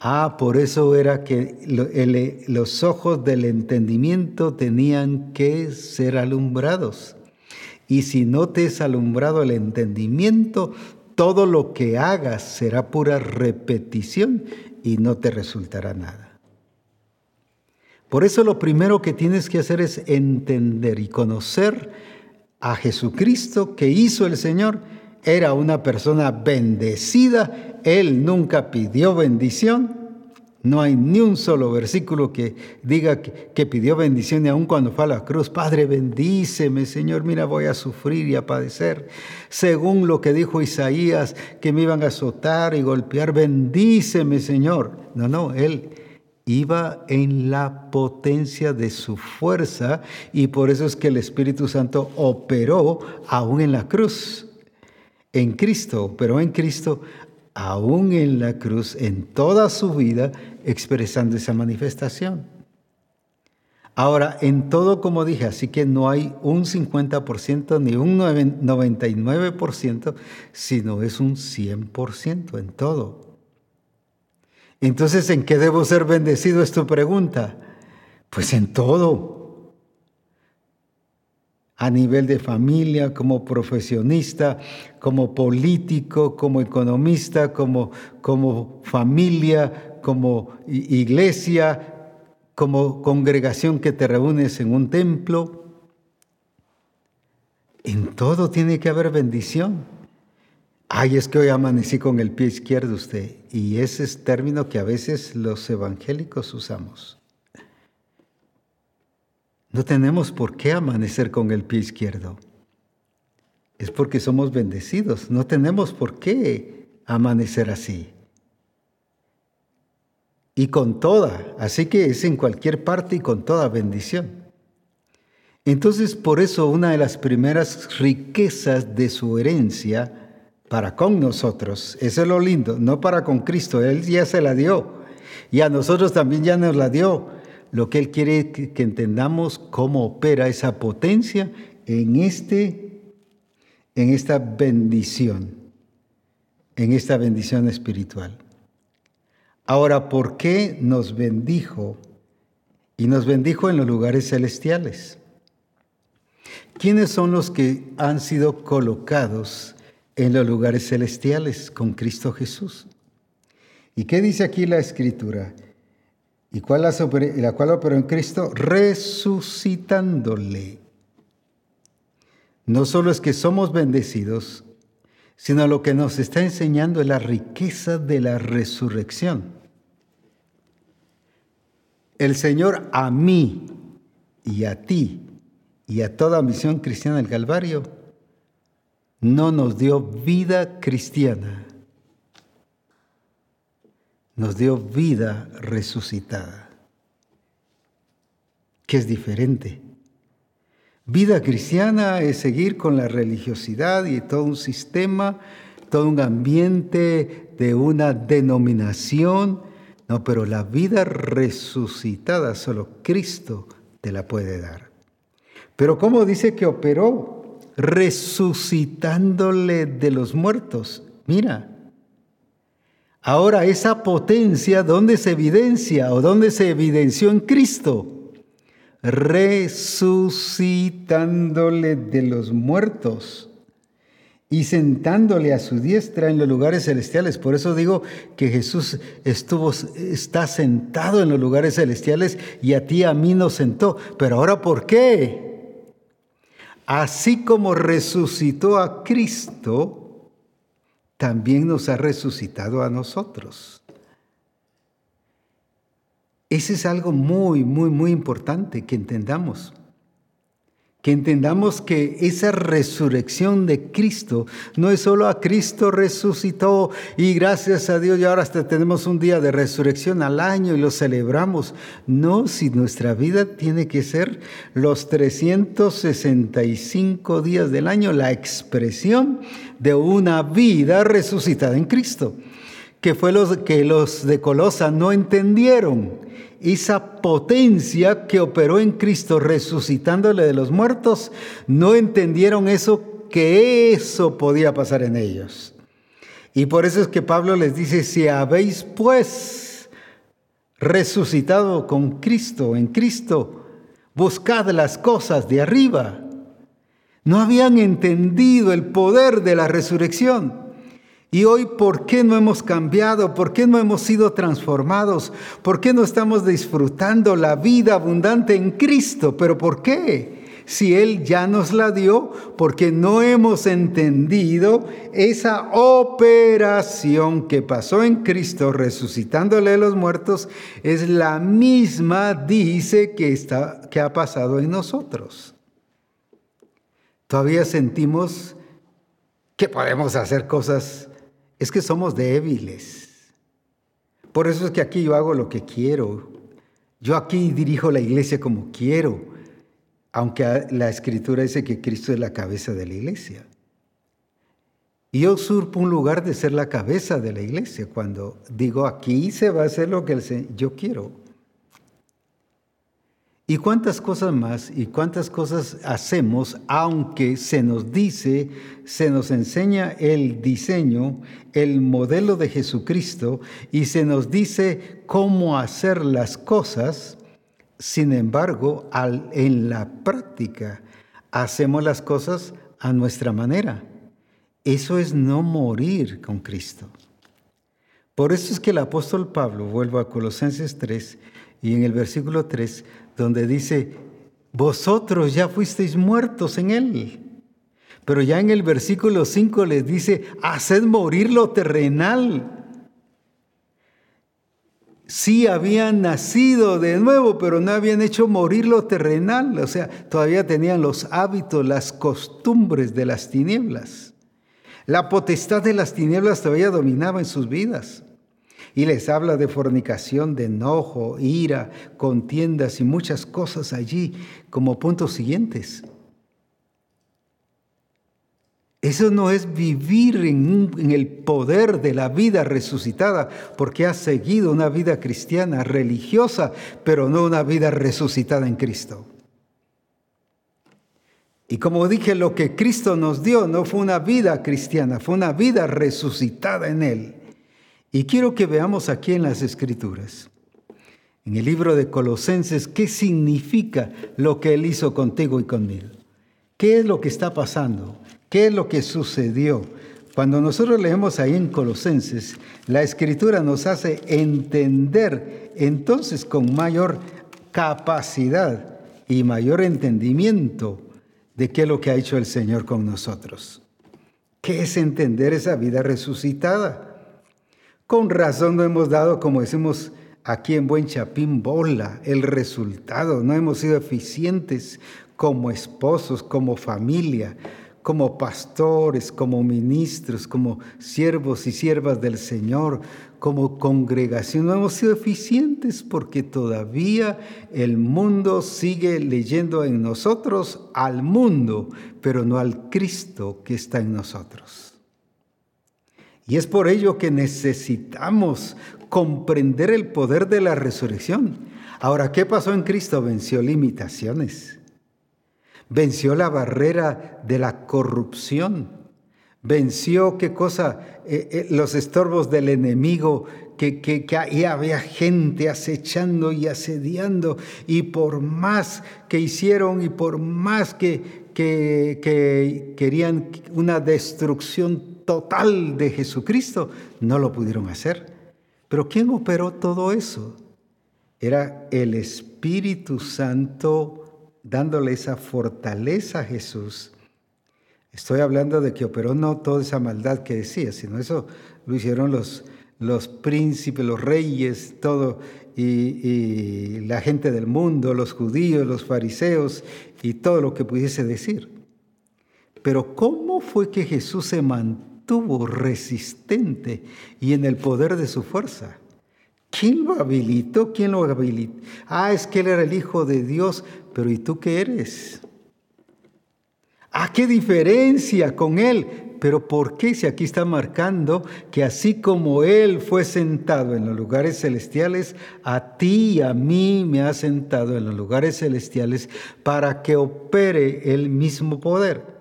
Ah, por eso era que los ojos del entendimiento tenían que ser alumbrados. Y si no te es alumbrado el entendimiento, todo lo que hagas será pura repetición y no te resultará nada. Por eso lo primero que tienes que hacer es entender y conocer a Jesucristo que hizo el Señor. Era una persona bendecida, Él nunca pidió bendición. No hay ni un solo versículo que diga que, pidió bendición y aun cuando fue a la cruz, Padre, bendíceme, Señor, mira, voy a sufrir y a padecer. Según lo que dijo Isaías, que me iban a azotar y golpear, bendíceme, Señor. No, no, Él iba en la potencia de su fuerza y por eso es que el Espíritu Santo operó aún en la cruz. En Cristo, operó en Cristo aún en la cruz, en toda su vida, expresando esa manifestación. Ahora, en todo, como dije, así que no hay un 50% ni un 99%, sino es un 100% en todo. Entonces, ¿en qué debo ser bendecido? Es tu pregunta. Pues en todo. A nivel de familia, como profesionista, como político, como economista, como, como familia, como iglesia, como congregación que te reúnes en un templo. En todo tiene que haber bendición. Ay, es que hoy amanecí con el pie izquierdo usted. Y ese es término que a veces los evangélicos usamos. No tenemos por qué amanecer con el pie izquierdo. Es porque somos bendecidos. No tenemos por qué amanecer así. Y con toda. Así que es en cualquier parte y con toda bendición. Entonces, por eso una de las primeras riquezas de su herencia para con nosotros. Eso es lo lindo, no para con Cristo. Él ya se la dio y a nosotros también ya nos la dio. Lo que Él quiere es que entendamos cómo opera esa potencia en, este, en esta bendición, en esta bendición espiritual. Ahora, ¿por qué nos bendijo? Y nos bendijo en los lugares celestiales. ¿Quiénes son los que han sido colocados en los lugares celestiales con Cristo Jesús. ¿Y qué dice aquí la escritura? ¿Y la, la cual operó en Cristo? Resucitándole. No solo es que somos bendecidos, sino lo que nos está enseñando es la riqueza de la resurrección. El Señor a mí y a ti y a toda misión cristiana del Calvario no nos dio vida cristiana, nos dio vida resucitada, que es diferente. Vida cristiana es seguir con la religiosidad y todo un sistema, todo un ambiente de una denominación. No, pero la vida resucitada solo Cristo te la puede dar. Pero ¿cómo dice que operó? resucitándole de los muertos. Mira, ahora esa potencia, ¿dónde se evidencia o dónde se evidenció en Cristo? Resucitándole de los muertos y sentándole a su diestra en los lugares celestiales. Por eso digo que Jesús estuvo, está sentado en los lugares celestiales y a ti a mí nos sentó. Pero ahora, ¿por qué? así como resucitó a Cristo, también nos ha resucitado a nosotros. Ese es algo muy, muy, muy importante que entendamos que entendamos que esa resurrección de Cristo no es solo a Cristo resucitó y gracias a Dios y ahora hasta tenemos un día de resurrección al año y lo celebramos. No, si nuestra vida tiene que ser los 365 días del año la expresión de una vida resucitada en Cristo, que fue lo que los de Colosa no entendieron esa potencia que operó en Cristo resucitándole de los muertos, no entendieron eso, que eso podía pasar en ellos. Y por eso es que Pablo les dice, si habéis pues resucitado con Cristo, en Cristo, buscad las cosas de arriba. No habían entendido el poder de la resurrección. Y hoy, ¿por qué no hemos cambiado? ¿Por qué no hemos sido transformados? ¿Por qué no estamos disfrutando la vida abundante en Cristo? ¿Pero por qué? Si Él ya nos la dio, porque no hemos entendido esa operación que pasó en Cristo resucitándole a los muertos, es la misma, dice, que, está, que ha pasado en nosotros. Todavía sentimos que podemos hacer cosas es que somos débiles. Por eso es que aquí yo hago lo que quiero. Yo aquí dirijo la iglesia como quiero, aunque la escritura dice que Cristo es la cabeza de la iglesia. Y yo usurpo un lugar de ser la cabeza de la iglesia cuando digo aquí se va a hacer lo que yo quiero. ¿Y cuántas cosas más y cuántas cosas hacemos aunque se nos dice, se nos enseña el diseño, el modelo de Jesucristo y se nos dice cómo hacer las cosas? Sin embargo, al, en la práctica hacemos las cosas a nuestra manera. Eso es no morir con Cristo. Por eso es que el apóstol Pablo, vuelvo a Colosenses 3, y en el versículo 3, donde dice, vosotros ya fuisteis muertos en Él. Pero ya en el versículo 5 les dice, haced morir lo terrenal. Sí habían nacido de nuevo, pero no habían hecho morir lo terrenal. O sea, todavía tenían los hábitos, las costumbres de las tinieblas. La potestad de las tinieblas todavía dominaba en sus vidas. Y les habla de fornicación, de enojo, ira, contiendas y muchas cosas allí como puntos siguientes. Eso no es vivir en, el poder de la vida resucitada, porque has seguido una vida cristiana, religiosa, pero no una vida resucitada en Cristo. Y como dije, lo que Cristo nos dio no fue una vida cristiana, fue una vida resucitada en Él. Y quiero que veamos aquí en las Escrituras, en el libro de Colosenses, qué significa lo que Él hizo contigo y conmigo. ¿Qué es lo que está pasando? ¿Qué es lo que sucedió? Cuando nosotros leemos ahí en Colosenses, la escritura nos hace entender entonces con mayor capacidad y mayor entendimiento de qué es lo que ha hecho el Señor con nosotros. ¿Qué es entender esa vida resucitada? Con razón no hemos dado, como decimos aquí en Buen Chapín, bola, el resultado. No hemos sido eficientes como esposos, como familia como pastores, como ministros, como siervos y siervas del Señor, como congregación. No hemos sido eficientes porque todavía el mundo sigue leyendo en nosotros al mundo, pero no al Cristo que está en nosotros. Y es por ello que necesitamos comprender el poder de la resurrección. Ahora, ¿qué pasó en Cristo? Venció limitaciones venció la barrera de la corrupción, venció qué cosa, eh, eh, los estorbos del enemigo, que, ahí había gente acechando y asediando, y por más que hicieron y por más que, que querían una destrucción total de Jesucristo, no lo pudieron hacer. Pero ¿quién operó todo eso? Era el Espíritu Santo dándole esa fortaleza a Jesús. Estoy hablando de que operó no toda esa maldad que decía, sino eso lo hicieron los, los príncipes, los reyes, todo, y, y la gente del mundo, los judíos, los fariseos y todo lo que pudiese decir. Pero ¿cómo fue que Jesús se mantuvo resistente y en el poder de su fuerza? ¿Quién lo habilitó? ¿Quién lo habilitó? Ah, es que él era el Hijo de Dios, pero ¿y tú qué eres? ¿A qué diferencia con Él? Pero ¿por qué si aquí está marcando que así como Él fue sentado en los lugares celestiales, a ti y a mí me ha sentado en los lugares celestiales para que opere el mismo poder?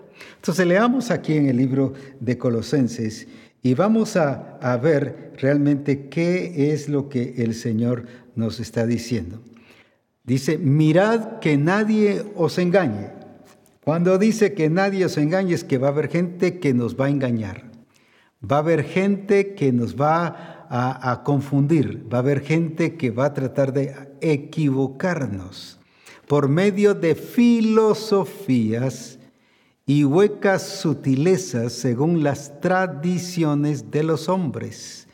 Entonces leamos aquí en el libro de Colosenses y vamos a, ver realmente qué es lo que el Señor nos está diciendo. Dice, mirad que nadie os engañe. Cuando dice que nadie os engañe es que va a haber gente que nos va a engañar. Va a haber gente que nos va a, a confundir. Va a haber gente que va a tratar de equivocarnos por medio de filosofías y huecas sutilezas según las tradiciones de los hombres.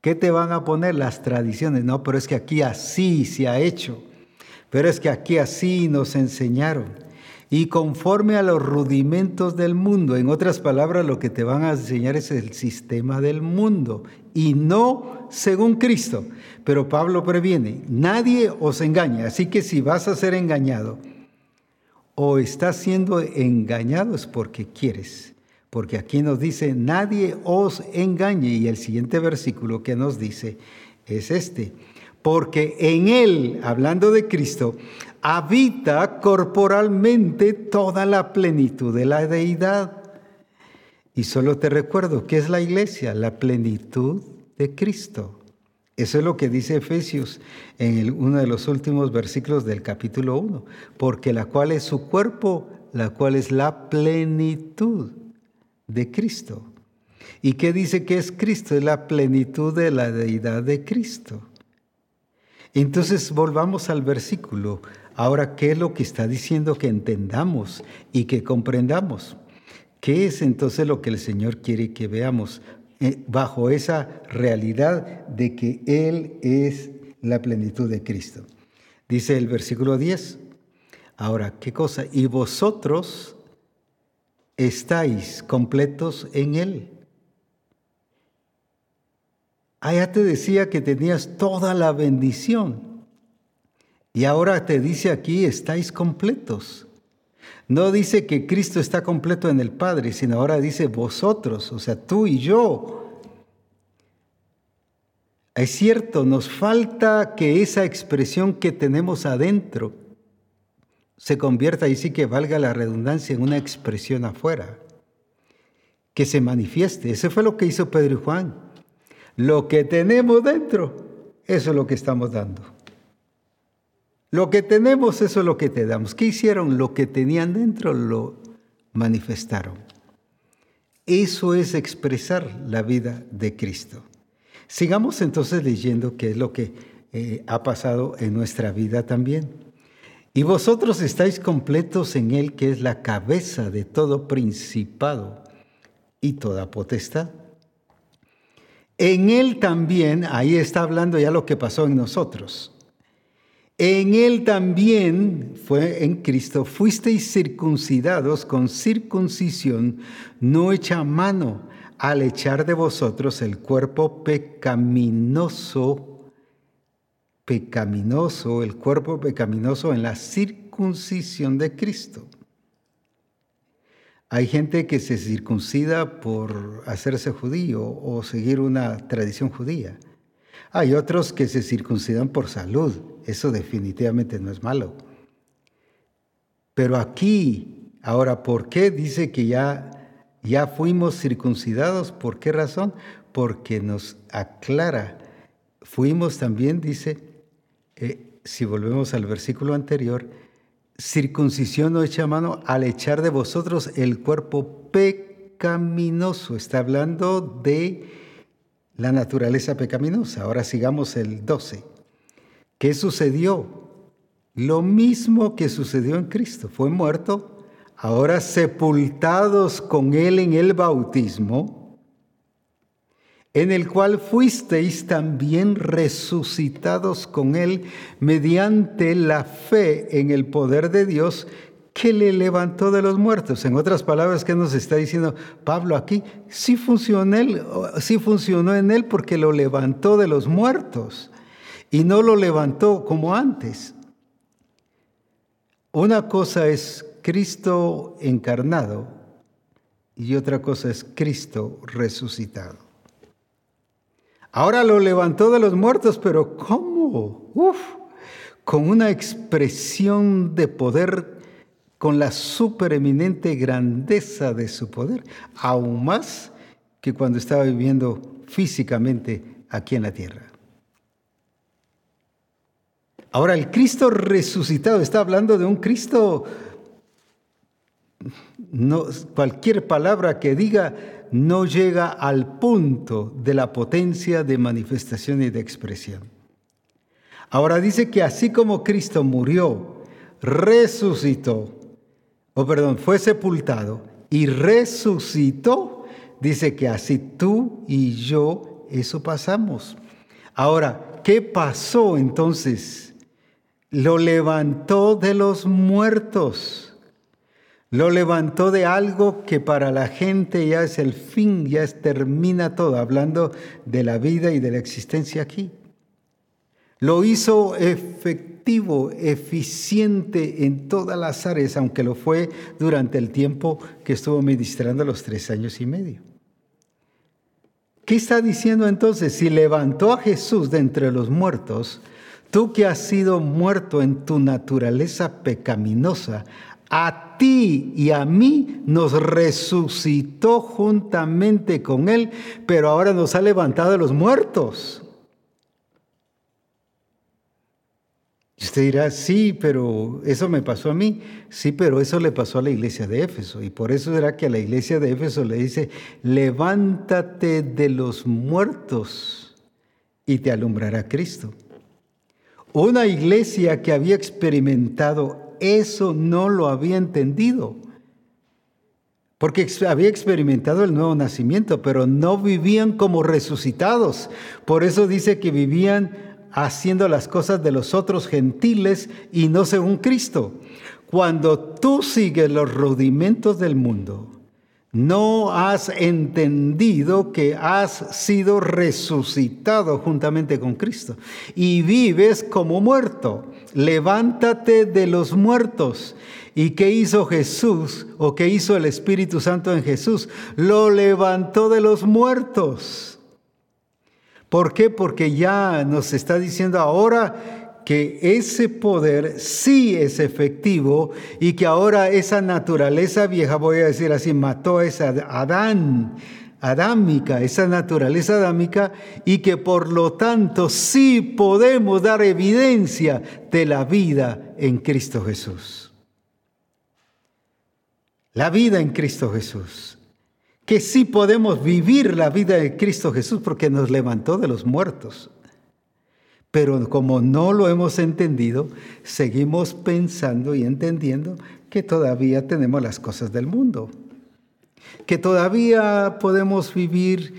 ¿Qué te van a poner las tradiciones? No, pero es que aquí así se ha hecho. Pero es que aquí así nos enseñaron. Y conforme a los rudimentos del mundo, en otras palabras, lo que te van a enseñar es el sistema del mundo y no según Cristo. Pero Pablo previene, nadie os engaña. Así que si vas a ser engañado o estás siendo engañado es porque quieres. Porque aquí nos dice, nadie os engañe. Y el siguiente versículo que nos dice es este porque en Él, hablando de Cristo, habita corporalmente toda la plenitud de la deidad. Y solo te recuerdo, ¿qué es la iglesia? La plenitud de Cristo. Eso es lo que dice Efesios en uno de los últimos versículos del capítulo 1, porque la cual es su cuerpo, la cual es la plenitud de Cristo. ¿Y qué dice que es Cristo? Es la plenitud de la deidad de Cristo. Entonces volvamos al versículo. Ahora, ¿qué es lo que está diciendo que entendamos y que comprendamos? ¿Qué es entonces lo que el Señor quiere que veamos bajo esa realidad de que Él es la plenitud de Cristo? Dice el versículo 10. Ahora, ¿qué cosa? Y vosotros estáis completos en Él. Allá te decía que tenías toda la bendición. Y ahora te dice aquí, estáis completos. No dice que Cristo está completo en el Padre, sino ahora dice vosotros, o sea, tú y yo. Es cierto, nos falta que esa expresión que tenemos adentro se convierta, y sí que valga la redundancia, en una expresión afuera, que se manifieste. Eso fue lo que hizo Pedro y Juan. Lo que tenemos dentro, eso es lo que estamos dando. Lo que tenemos, eso es lo que te damos. ¿Qué hicieron? Lo que tenían dentro lo manifestaron. Eso es expresar la vida de Cristo. Sigamos entonces leyendo qué es lo que eh, ha pasado en nuestra vida también. Y vosotros estáis completos en Él, que es la cabeza de todo principado y toda potestad. En Él también, ahí está hablando ya lo que pasó en nosotros. En él también fue en Cristo, fuisteis circuncidados con circuncisión no hecha mano, al echar de vosotros el cuerpo pecaminoso, pecaminoso, el cuerpo pecaminoso en la circuncisión de Cristo. Hay gente que se circuncida por hacerse judío o seguir una tradición judía. Hay otros que se circuncidan por salud. Eso definitivamente no es malo. Pero aquí, ahora, ¿por qué dice que ya, ya fuimos circuncidados? ¿Por qué razón? Porque nos aclara. Fuimos también, dice, eh, si volvemos al versículo anterior, circuncisión no hecha mano al echar de vosotros el cuerpo pecaminoso. Está hablando de la naturaleza pecaminosa. Ahora sigamos el 12. ¿Qué sucedió? Lo mismo que sucedió en Cristo. Fue muerto, ahora sepultados con Él en el bautismo, en el cual fuisteis también resucitados con Él mediante la fe en el poder de Dios que le levantó de los muertos. En otras palabras, ¿qué nos está diciendo Pablo aquí? Sí funcionó, en Él porque lo levantó de los muertos y no lo levantó como antes. Una cosa es Cristo encarnado y otra cosa es Cristo resucitado. Ahora lo levantó de los muertos, pero ¿cómo? Uf, con una expresión de poder, con la supereminente grandeza de su poder, aún más que cuando estaba viviendo físicamente aquí en la tierra. Ahora, el Cristo resucitado está hablando de un Cristo, no, cualquier palabra que diga no llega al punto de la potencia de manifestación y de expresión. Ahora dice que así como Cristo murió, resucitó, o perdón, fue sepultado y resucitó, dice que así tú y yo eso pasamos. Ahora, ¿qué pasó entonces? lo levantó de los muertos. Lo levantó de algo que para la gente ya es el fin, ya es, termina todo, hablando de la vida y de la existencia aquí. Lo hizo efectivo, eficiente en todas las áreas, aunque lo fue durante el tiempo que estuvo ministrando los tres años y medio. ¿Qué está diciendo entonces? Si levantó a Jesús de entre los muertos, Tú que has sido muerto en tu naturaleza pecaminosa, a ti y a mí nos resucitó juntamente con Él, pero ahora nos ha levantado de los muertos. Y usted dirá, sí, pero eso me pasó a mí. Sí, pero eso le pasó a la iglesia de Éfeso. Y por eso era que a la iglesia de Éfeso le dice, levántate de los muertos y te alumbrará Cristo. Una iglesia que había experimentado eso no lo había entendido. porque había experimentado el nuevo nacimiento, pero no vivían como resucitados. Por eso dice que vivían haciendo las cosas de los otros gentiles y no según Cristo. Cuando tú sigues los rudimentos del mundo, no has entendido que has sido resucitado juntamente con Cristo y vives como muerto. Levántate de los muertos. ¿Y qué hizo Jesús o qué hizo el Espíritu Santo en Jesús? Lo levantó de los muertos. ¿Por qué? Porque ya nos está diciendo ahora que ese poder sí es efectivo y que ahora esa naturaleza vieja, voy a decir así, mató a esa Adán, adámica, esa naturaleza adámica, y que por lo tanto sí podemos dar evidencia de la vida en Cristo Jesús. La vida en Cristo Jesús. Que sí podemos vivir la vida de Cristo Jesús porque nos levantó de los muertos. Pero como no lo hemos entendido, seguimos pensando y entendiendo que todavía tenemos las cosas del mundo, que todavía podemos vivir,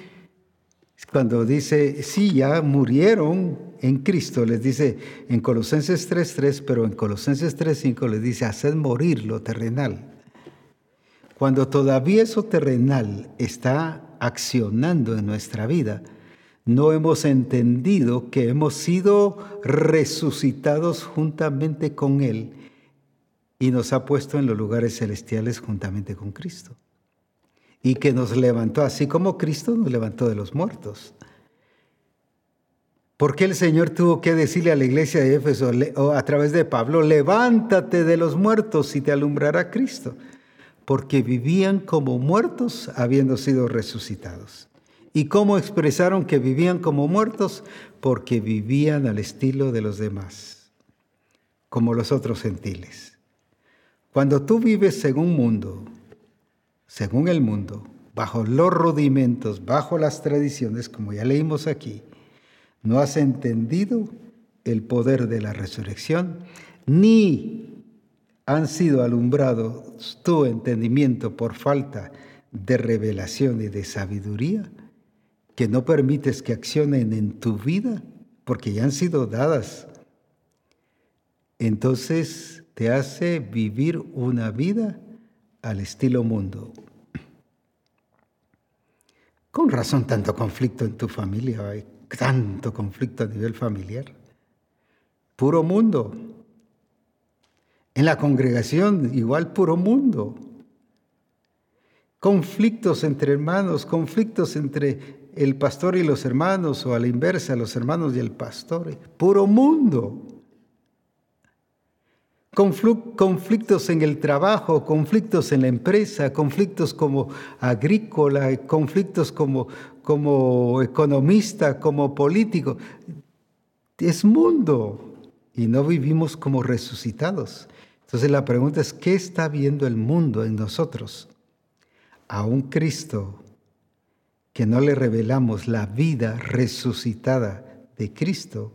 cuando dice, sí, ya murieron en Cristo, les dice en Colosenses 3.3, pero en Colosenses 3.5 les dice, haced morir lo terrenal. Cuando todavía eso terrenal está accionando en nuestra vida, no hemos entendido que hemos sido resucitados juntamente con Él y nos ha puesto en los lugares celestiales juntamente con Cristo. Y que nos levantó, así como Cristo nos levantó de los muertos. ¿Por qué el Señor tuvo que decirle a la iglesia de Éfeso a través de Pablo, levántate de los muertos y te alumbrará Cristo? Porque vivían como muertos habiendo sido resucitados. ¿Y cómo expresaron que vivían como muertos? Porque vivían al estilo de los demás, como los otros gentiles. Cuando tú vives según mundo, según el mundo, bajo los rudimentos, bajo las tradiciones, como ya leímos aquí, no has entendido el poder de la resurrección, ni han sido alumbrados tu entendimiento por falta de revelación y de sabiduría, que no permites que accionen en tu vida porque ya han sido dadas, entonces te hace vivir una vida al estilo mundo. Con razón tanto conflicto en tu familia, hay tanto conflicto a nivel familiar. Puro mundo. En la congregación igual puro mundo. Conflictos entre hermanos, conflictos entre el pastor y los hermanos, o a la inversa, los hermanos y el pastor. Puro mundo. Conflictos en el trabajo, conflictos en la empresa, conflictos como agrícola, conflictos como, como economista, como político. Es mundo y no vivimos como resucitados. Entonces la pregunta es, ¿qué está viendo el mundo en nosotros? A un Cristo que no le revelamos la vida resucitada de Cristo,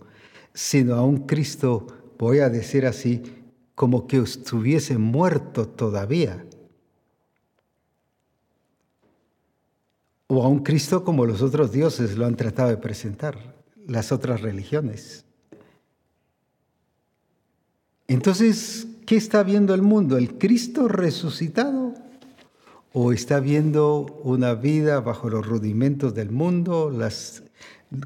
sino a un Cristo, voy a decir así, como que estuviese muerto todavía. O a un Cristo como los otros dioses lo han tratado de presentar, las otras religiones. Entonces, ¿qué está viendo el mundo? ¿El Cristo resucitado o está viendo una vida bajo los rudimentos del mundo, las,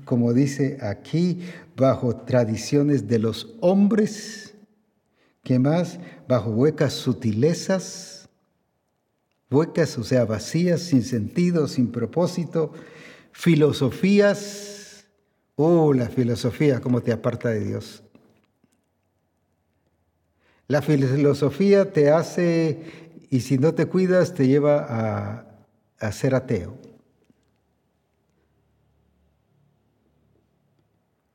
como dice aquí, bajo tradiciones de los hombres, ¿qué más? Bajo huecas sutilezas, huecas, o sea, vacías, sin sentido, sin propósito, filosofías, oh, la filosofía, cómo te aparta de Dios. La filosofía te hace y si no te cuidas te lleva a, ser ateo.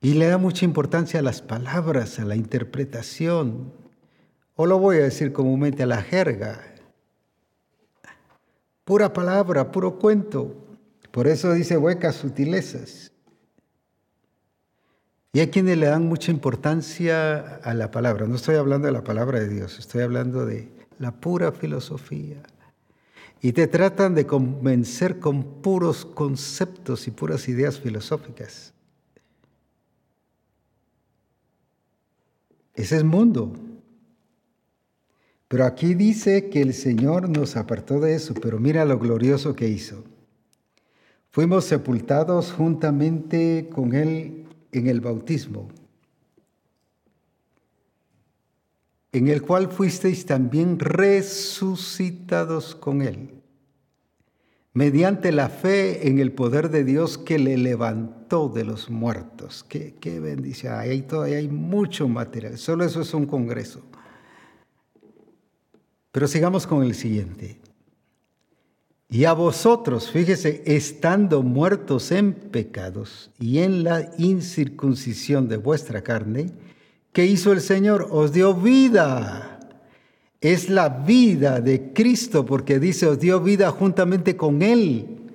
Y le da mucha importancia a las palabras, a la interpretación, o lo voy a decir comúnmente a la jerga. Pura palabra, puro cuento. Por eso dice huecas sutilezas. Y hay quienes le dan mucha importancia a la palabra. No estoy hablando de la palabra de Dios, estoy hablando de la pura filosofía. y te tratan de convencer con puros conceptos y puras ideas filosóficas. Ese es mundo. Pero aquí dice que el Señor nos apartó de eso, pero mira lo glorioso que hizo. Fuimos sepultados juntamente con Él en el bautismo, en el cual fuisteis también resucitados con Él, mediante la fe en el poder de Dios que le levantó de los muertos. Qué, qué bendición. Ahí todavía hay mucho material. Solo eso es un congreso. Pero sigamos con el siguiente. Y a vosotros, fíjese, estando muertos en pecados y en la incircuncisión de vuestra carne, ¿qué hizo el Señor? Os dio vida. Es la vida de Cristo, porque dice, os dio vida juntamente con Él.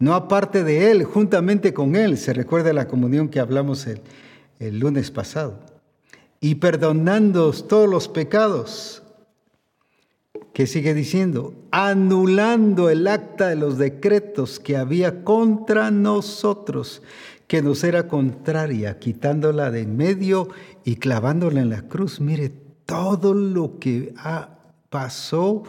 No aparte de Él, juntamente con Él. Se recuerda la comunión que hablamos el, el lunes pasado y perdonándoos todos los pecados. ¿Qué sigue diciendo? Anulando el acta de los decretos que había contra nosotros, que nos era contraria, quitándola de en medio y clavándola en la cruz. Mire todo lo que pasó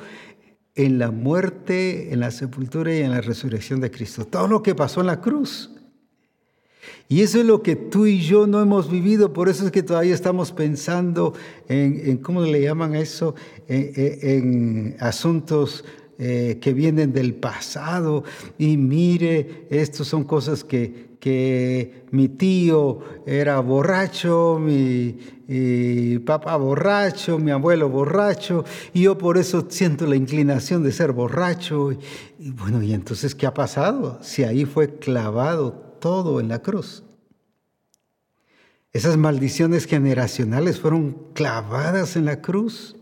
en la muerte, en la sepultura y en la resurrección de Cristo. Todo lo que pasó en la cruz. Y eso es lo que tú y yo no hemos vivido, por eso es que todavía estamos pensando en, ¿cómo le llaman eso? En, asuntos eh, que vienen del pasado. Y mire, estas son cosas que, que mi tío era borracho, mi, papá borracho, mi abuelo borracho, y yo por eso siento la inclinación de ser borracho. y bueno, ¿y entonces qué ha pasado? Si ahí fue clavado todo en la cruz. Esas maldiciones generacionales fueron clavadas en la cruz.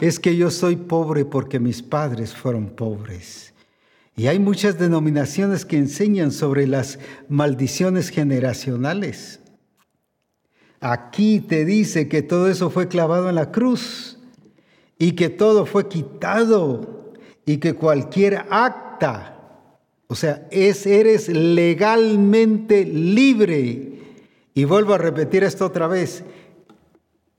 Es que yo soy pobre porque mis padres fueron pobres. Y hay muchas denominaciones que enseñan sobre las maldiciones generacionales. Aquí te dice que todo eso fue clavado en la cruz y que todo fue quitado y que cualquier acta o sea, es, eres legalmente libre. Y vuelvo a repetir esto otra vez.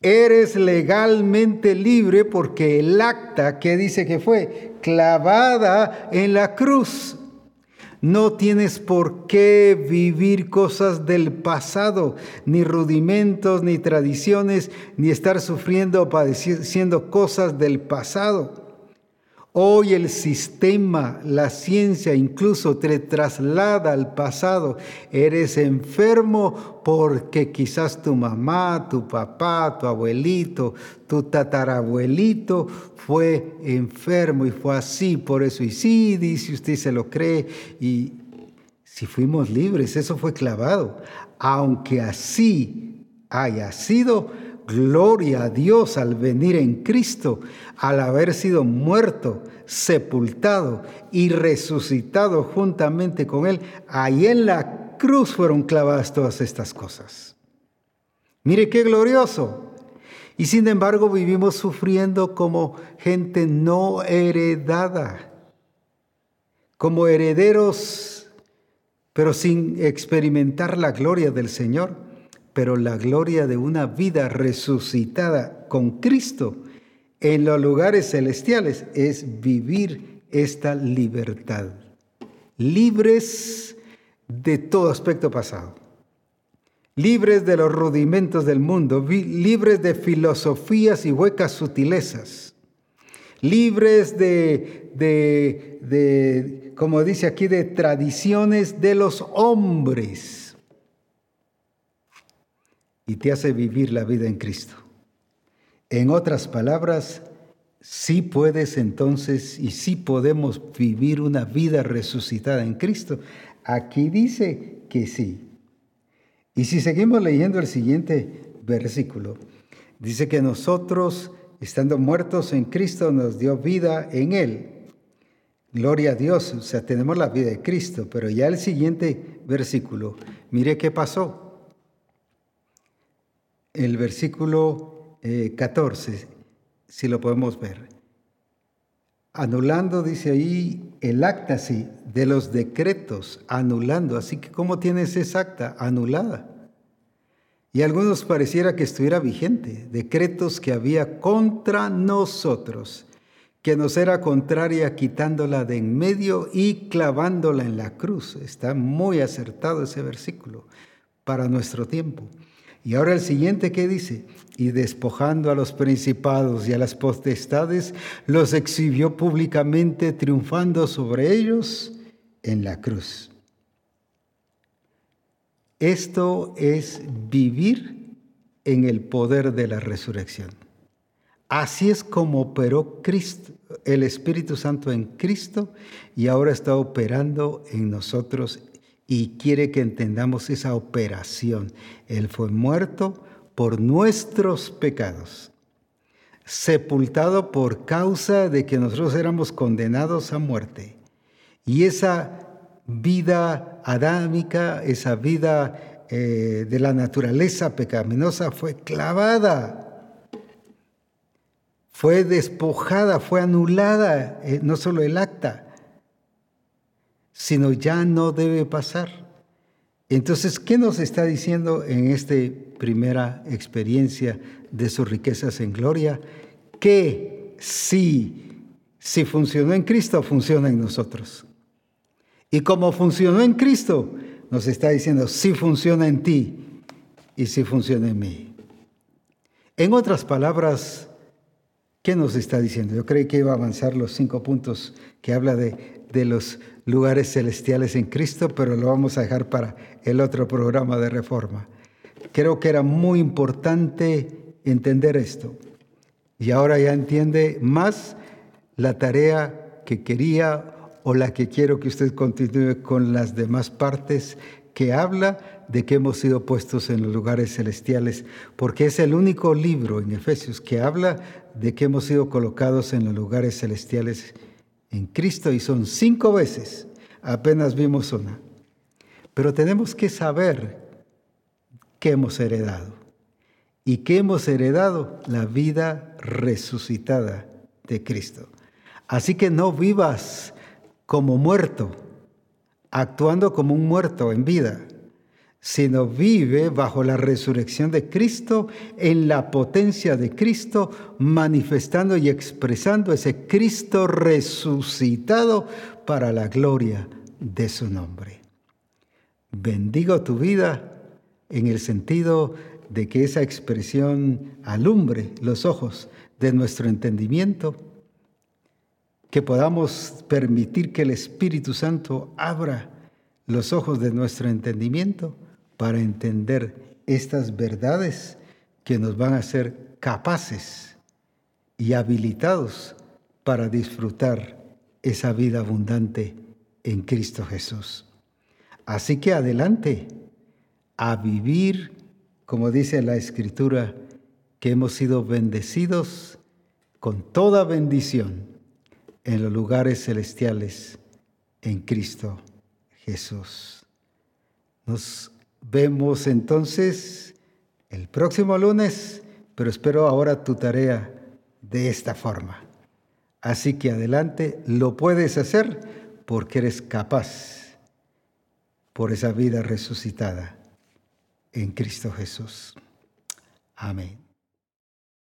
Eres legalmente libre porque el acta que dice que fue clavada en la cruz. No tienes por qué vivir cosas del pasado, ni rudimentos, ni tradiciones, ni estar sufriendo o padeciendo cosas del pasado. Hoy el sistema, la ciencia incluso te traslada al pasado. Eres enfermo porque quizás tu mamá, tu papá, tu abuelito, tu tatarabuelito fue enfermo y fue así, por eso. Y sí, dice usted, se lo cree. Y si fuimos libres, eso fue clavado. Aunque así haya sido, Gloria a Dios al venir en Cristo, al haber sido muerto, sepultado y resucitado juntamente con Él. Ahí en la cruz fueron clavadas todas estas cosas. Mire qué glorioso. Y sin embargo vivimos sufriendo como gente no heredada, como herederos, pero sin experimentar la gloria del Señor pero la gloria de una vida resucitada con Cristo en los lugares celestiales es vivir esta libertad, libres de todo aspecto pasado, libres de los rudimentos del mundo, libres de filosofías y huecas sutilezas, libres de, de, de como dice aquí, de tradiciones de los hombres y te hace vivir la vida en Cristo. En otras palabras, sí puedes entonces y sí podemos vivir una vida resucitada en Cristo. Aquí dice que sí. Y si seguimos leyendo el siguiente versículo, dice que nosotros, estando muertos en Cristo, nos dio vida en Él. Gloria a Dios, o sea, tenemos la vida de Cristo, pero ya el siguiente versículo, mire qué pasó el versículo 14, eh, si lo podemos ver. anulando, dice ahí, el acta, sí, de los decretos, anulando. Así que, ¿cómo tienes esa acta? Anulada. Y a algunos pareciera que estuviera vigente, decretos que había contra nosotros, que nos era contraria quitándola de en medio y clavándola en la cruz. Está muy acertado ese versículo para nuestro tiempo. Y ahora el siguiente que dice, y despojando a los principados y a las potestades, los exhibió públicamente, triunfando sobre ellos en la cruz. Esto es vivir en el poder de la resurrección. Así es como operó Cristo, el Espíritu Santo en Cristo y ahora está operando en nosotros y quiere que entendamos esa operación. Él fue muerto por nuestros pecados, sepultado por causa de que nosotros éramos condenados a muerte. Y esa vida adámica, esa vida eh, de la naturaleza pecaminosa fue clavada, fue despojada, fue anulada, eh, no solo el acta, sino ya no debe pasar. Entonces, ¿qué nos está diciendo en esta primera experiencia de sus riquezas en gloria? Que si, si funcionó en Cristo, funciona en nosotros. Y como funcionó en Cristo, nos está diciendo, si funciona en ti y si funciona en mí. En otras palabras, ¿qué nos está diciendo? Yo creí que iba a avanzar los cinco puntos que habla de, de los lugares celestiales en Cristo, pero lo vamos a dejar para el otro programa de reforma. Creo que era muy importante entender esto. Y ahora ya entiende más la tarea que quería o la que quiero que usted continúe con las demás partes que habla de que hemos sido puestos en los lugares celestiales, porque es el único libro en Efesios que habla de que hemos sido colocados en los lugares celestiales en Cristo y son cinco veces, apenas vimos una. Pero tenemos que saber qué hemos heredado. ¿Y qué hemos heredado? La vida resucitada de Cristo. Así que no vivas como muerto, actuando como un muerto en vida sino vive bajo la resurrección de Cristo, en la potencia de Cristo, manifestando y expresando ese Cristo resucitado para la gloria de su nombre. Bendigo tu vida en el sentido de que esa expresión alumbre los ojos de nuestro entendimiento, que podamos permitir que el Espíritu Santo abra los ojos de nuestro entendimiento para entender estas verdades que nos van a hacer capaces y habilitados para disfrutar esa vida abundante en Cristo Jesús. Así que adelante a vivir, como dice la Escritura, que hemos sido bendecidos con toda bendición en los lugares celestiales en Cristo Jesús. Nos Vemos entonces el próximo lunes, pero espero ahora tu tarea de esta forma. Así que adelante, lo puedes hacer porque eres capaz por esa vida resucitada en Cristo Jesús. Amén.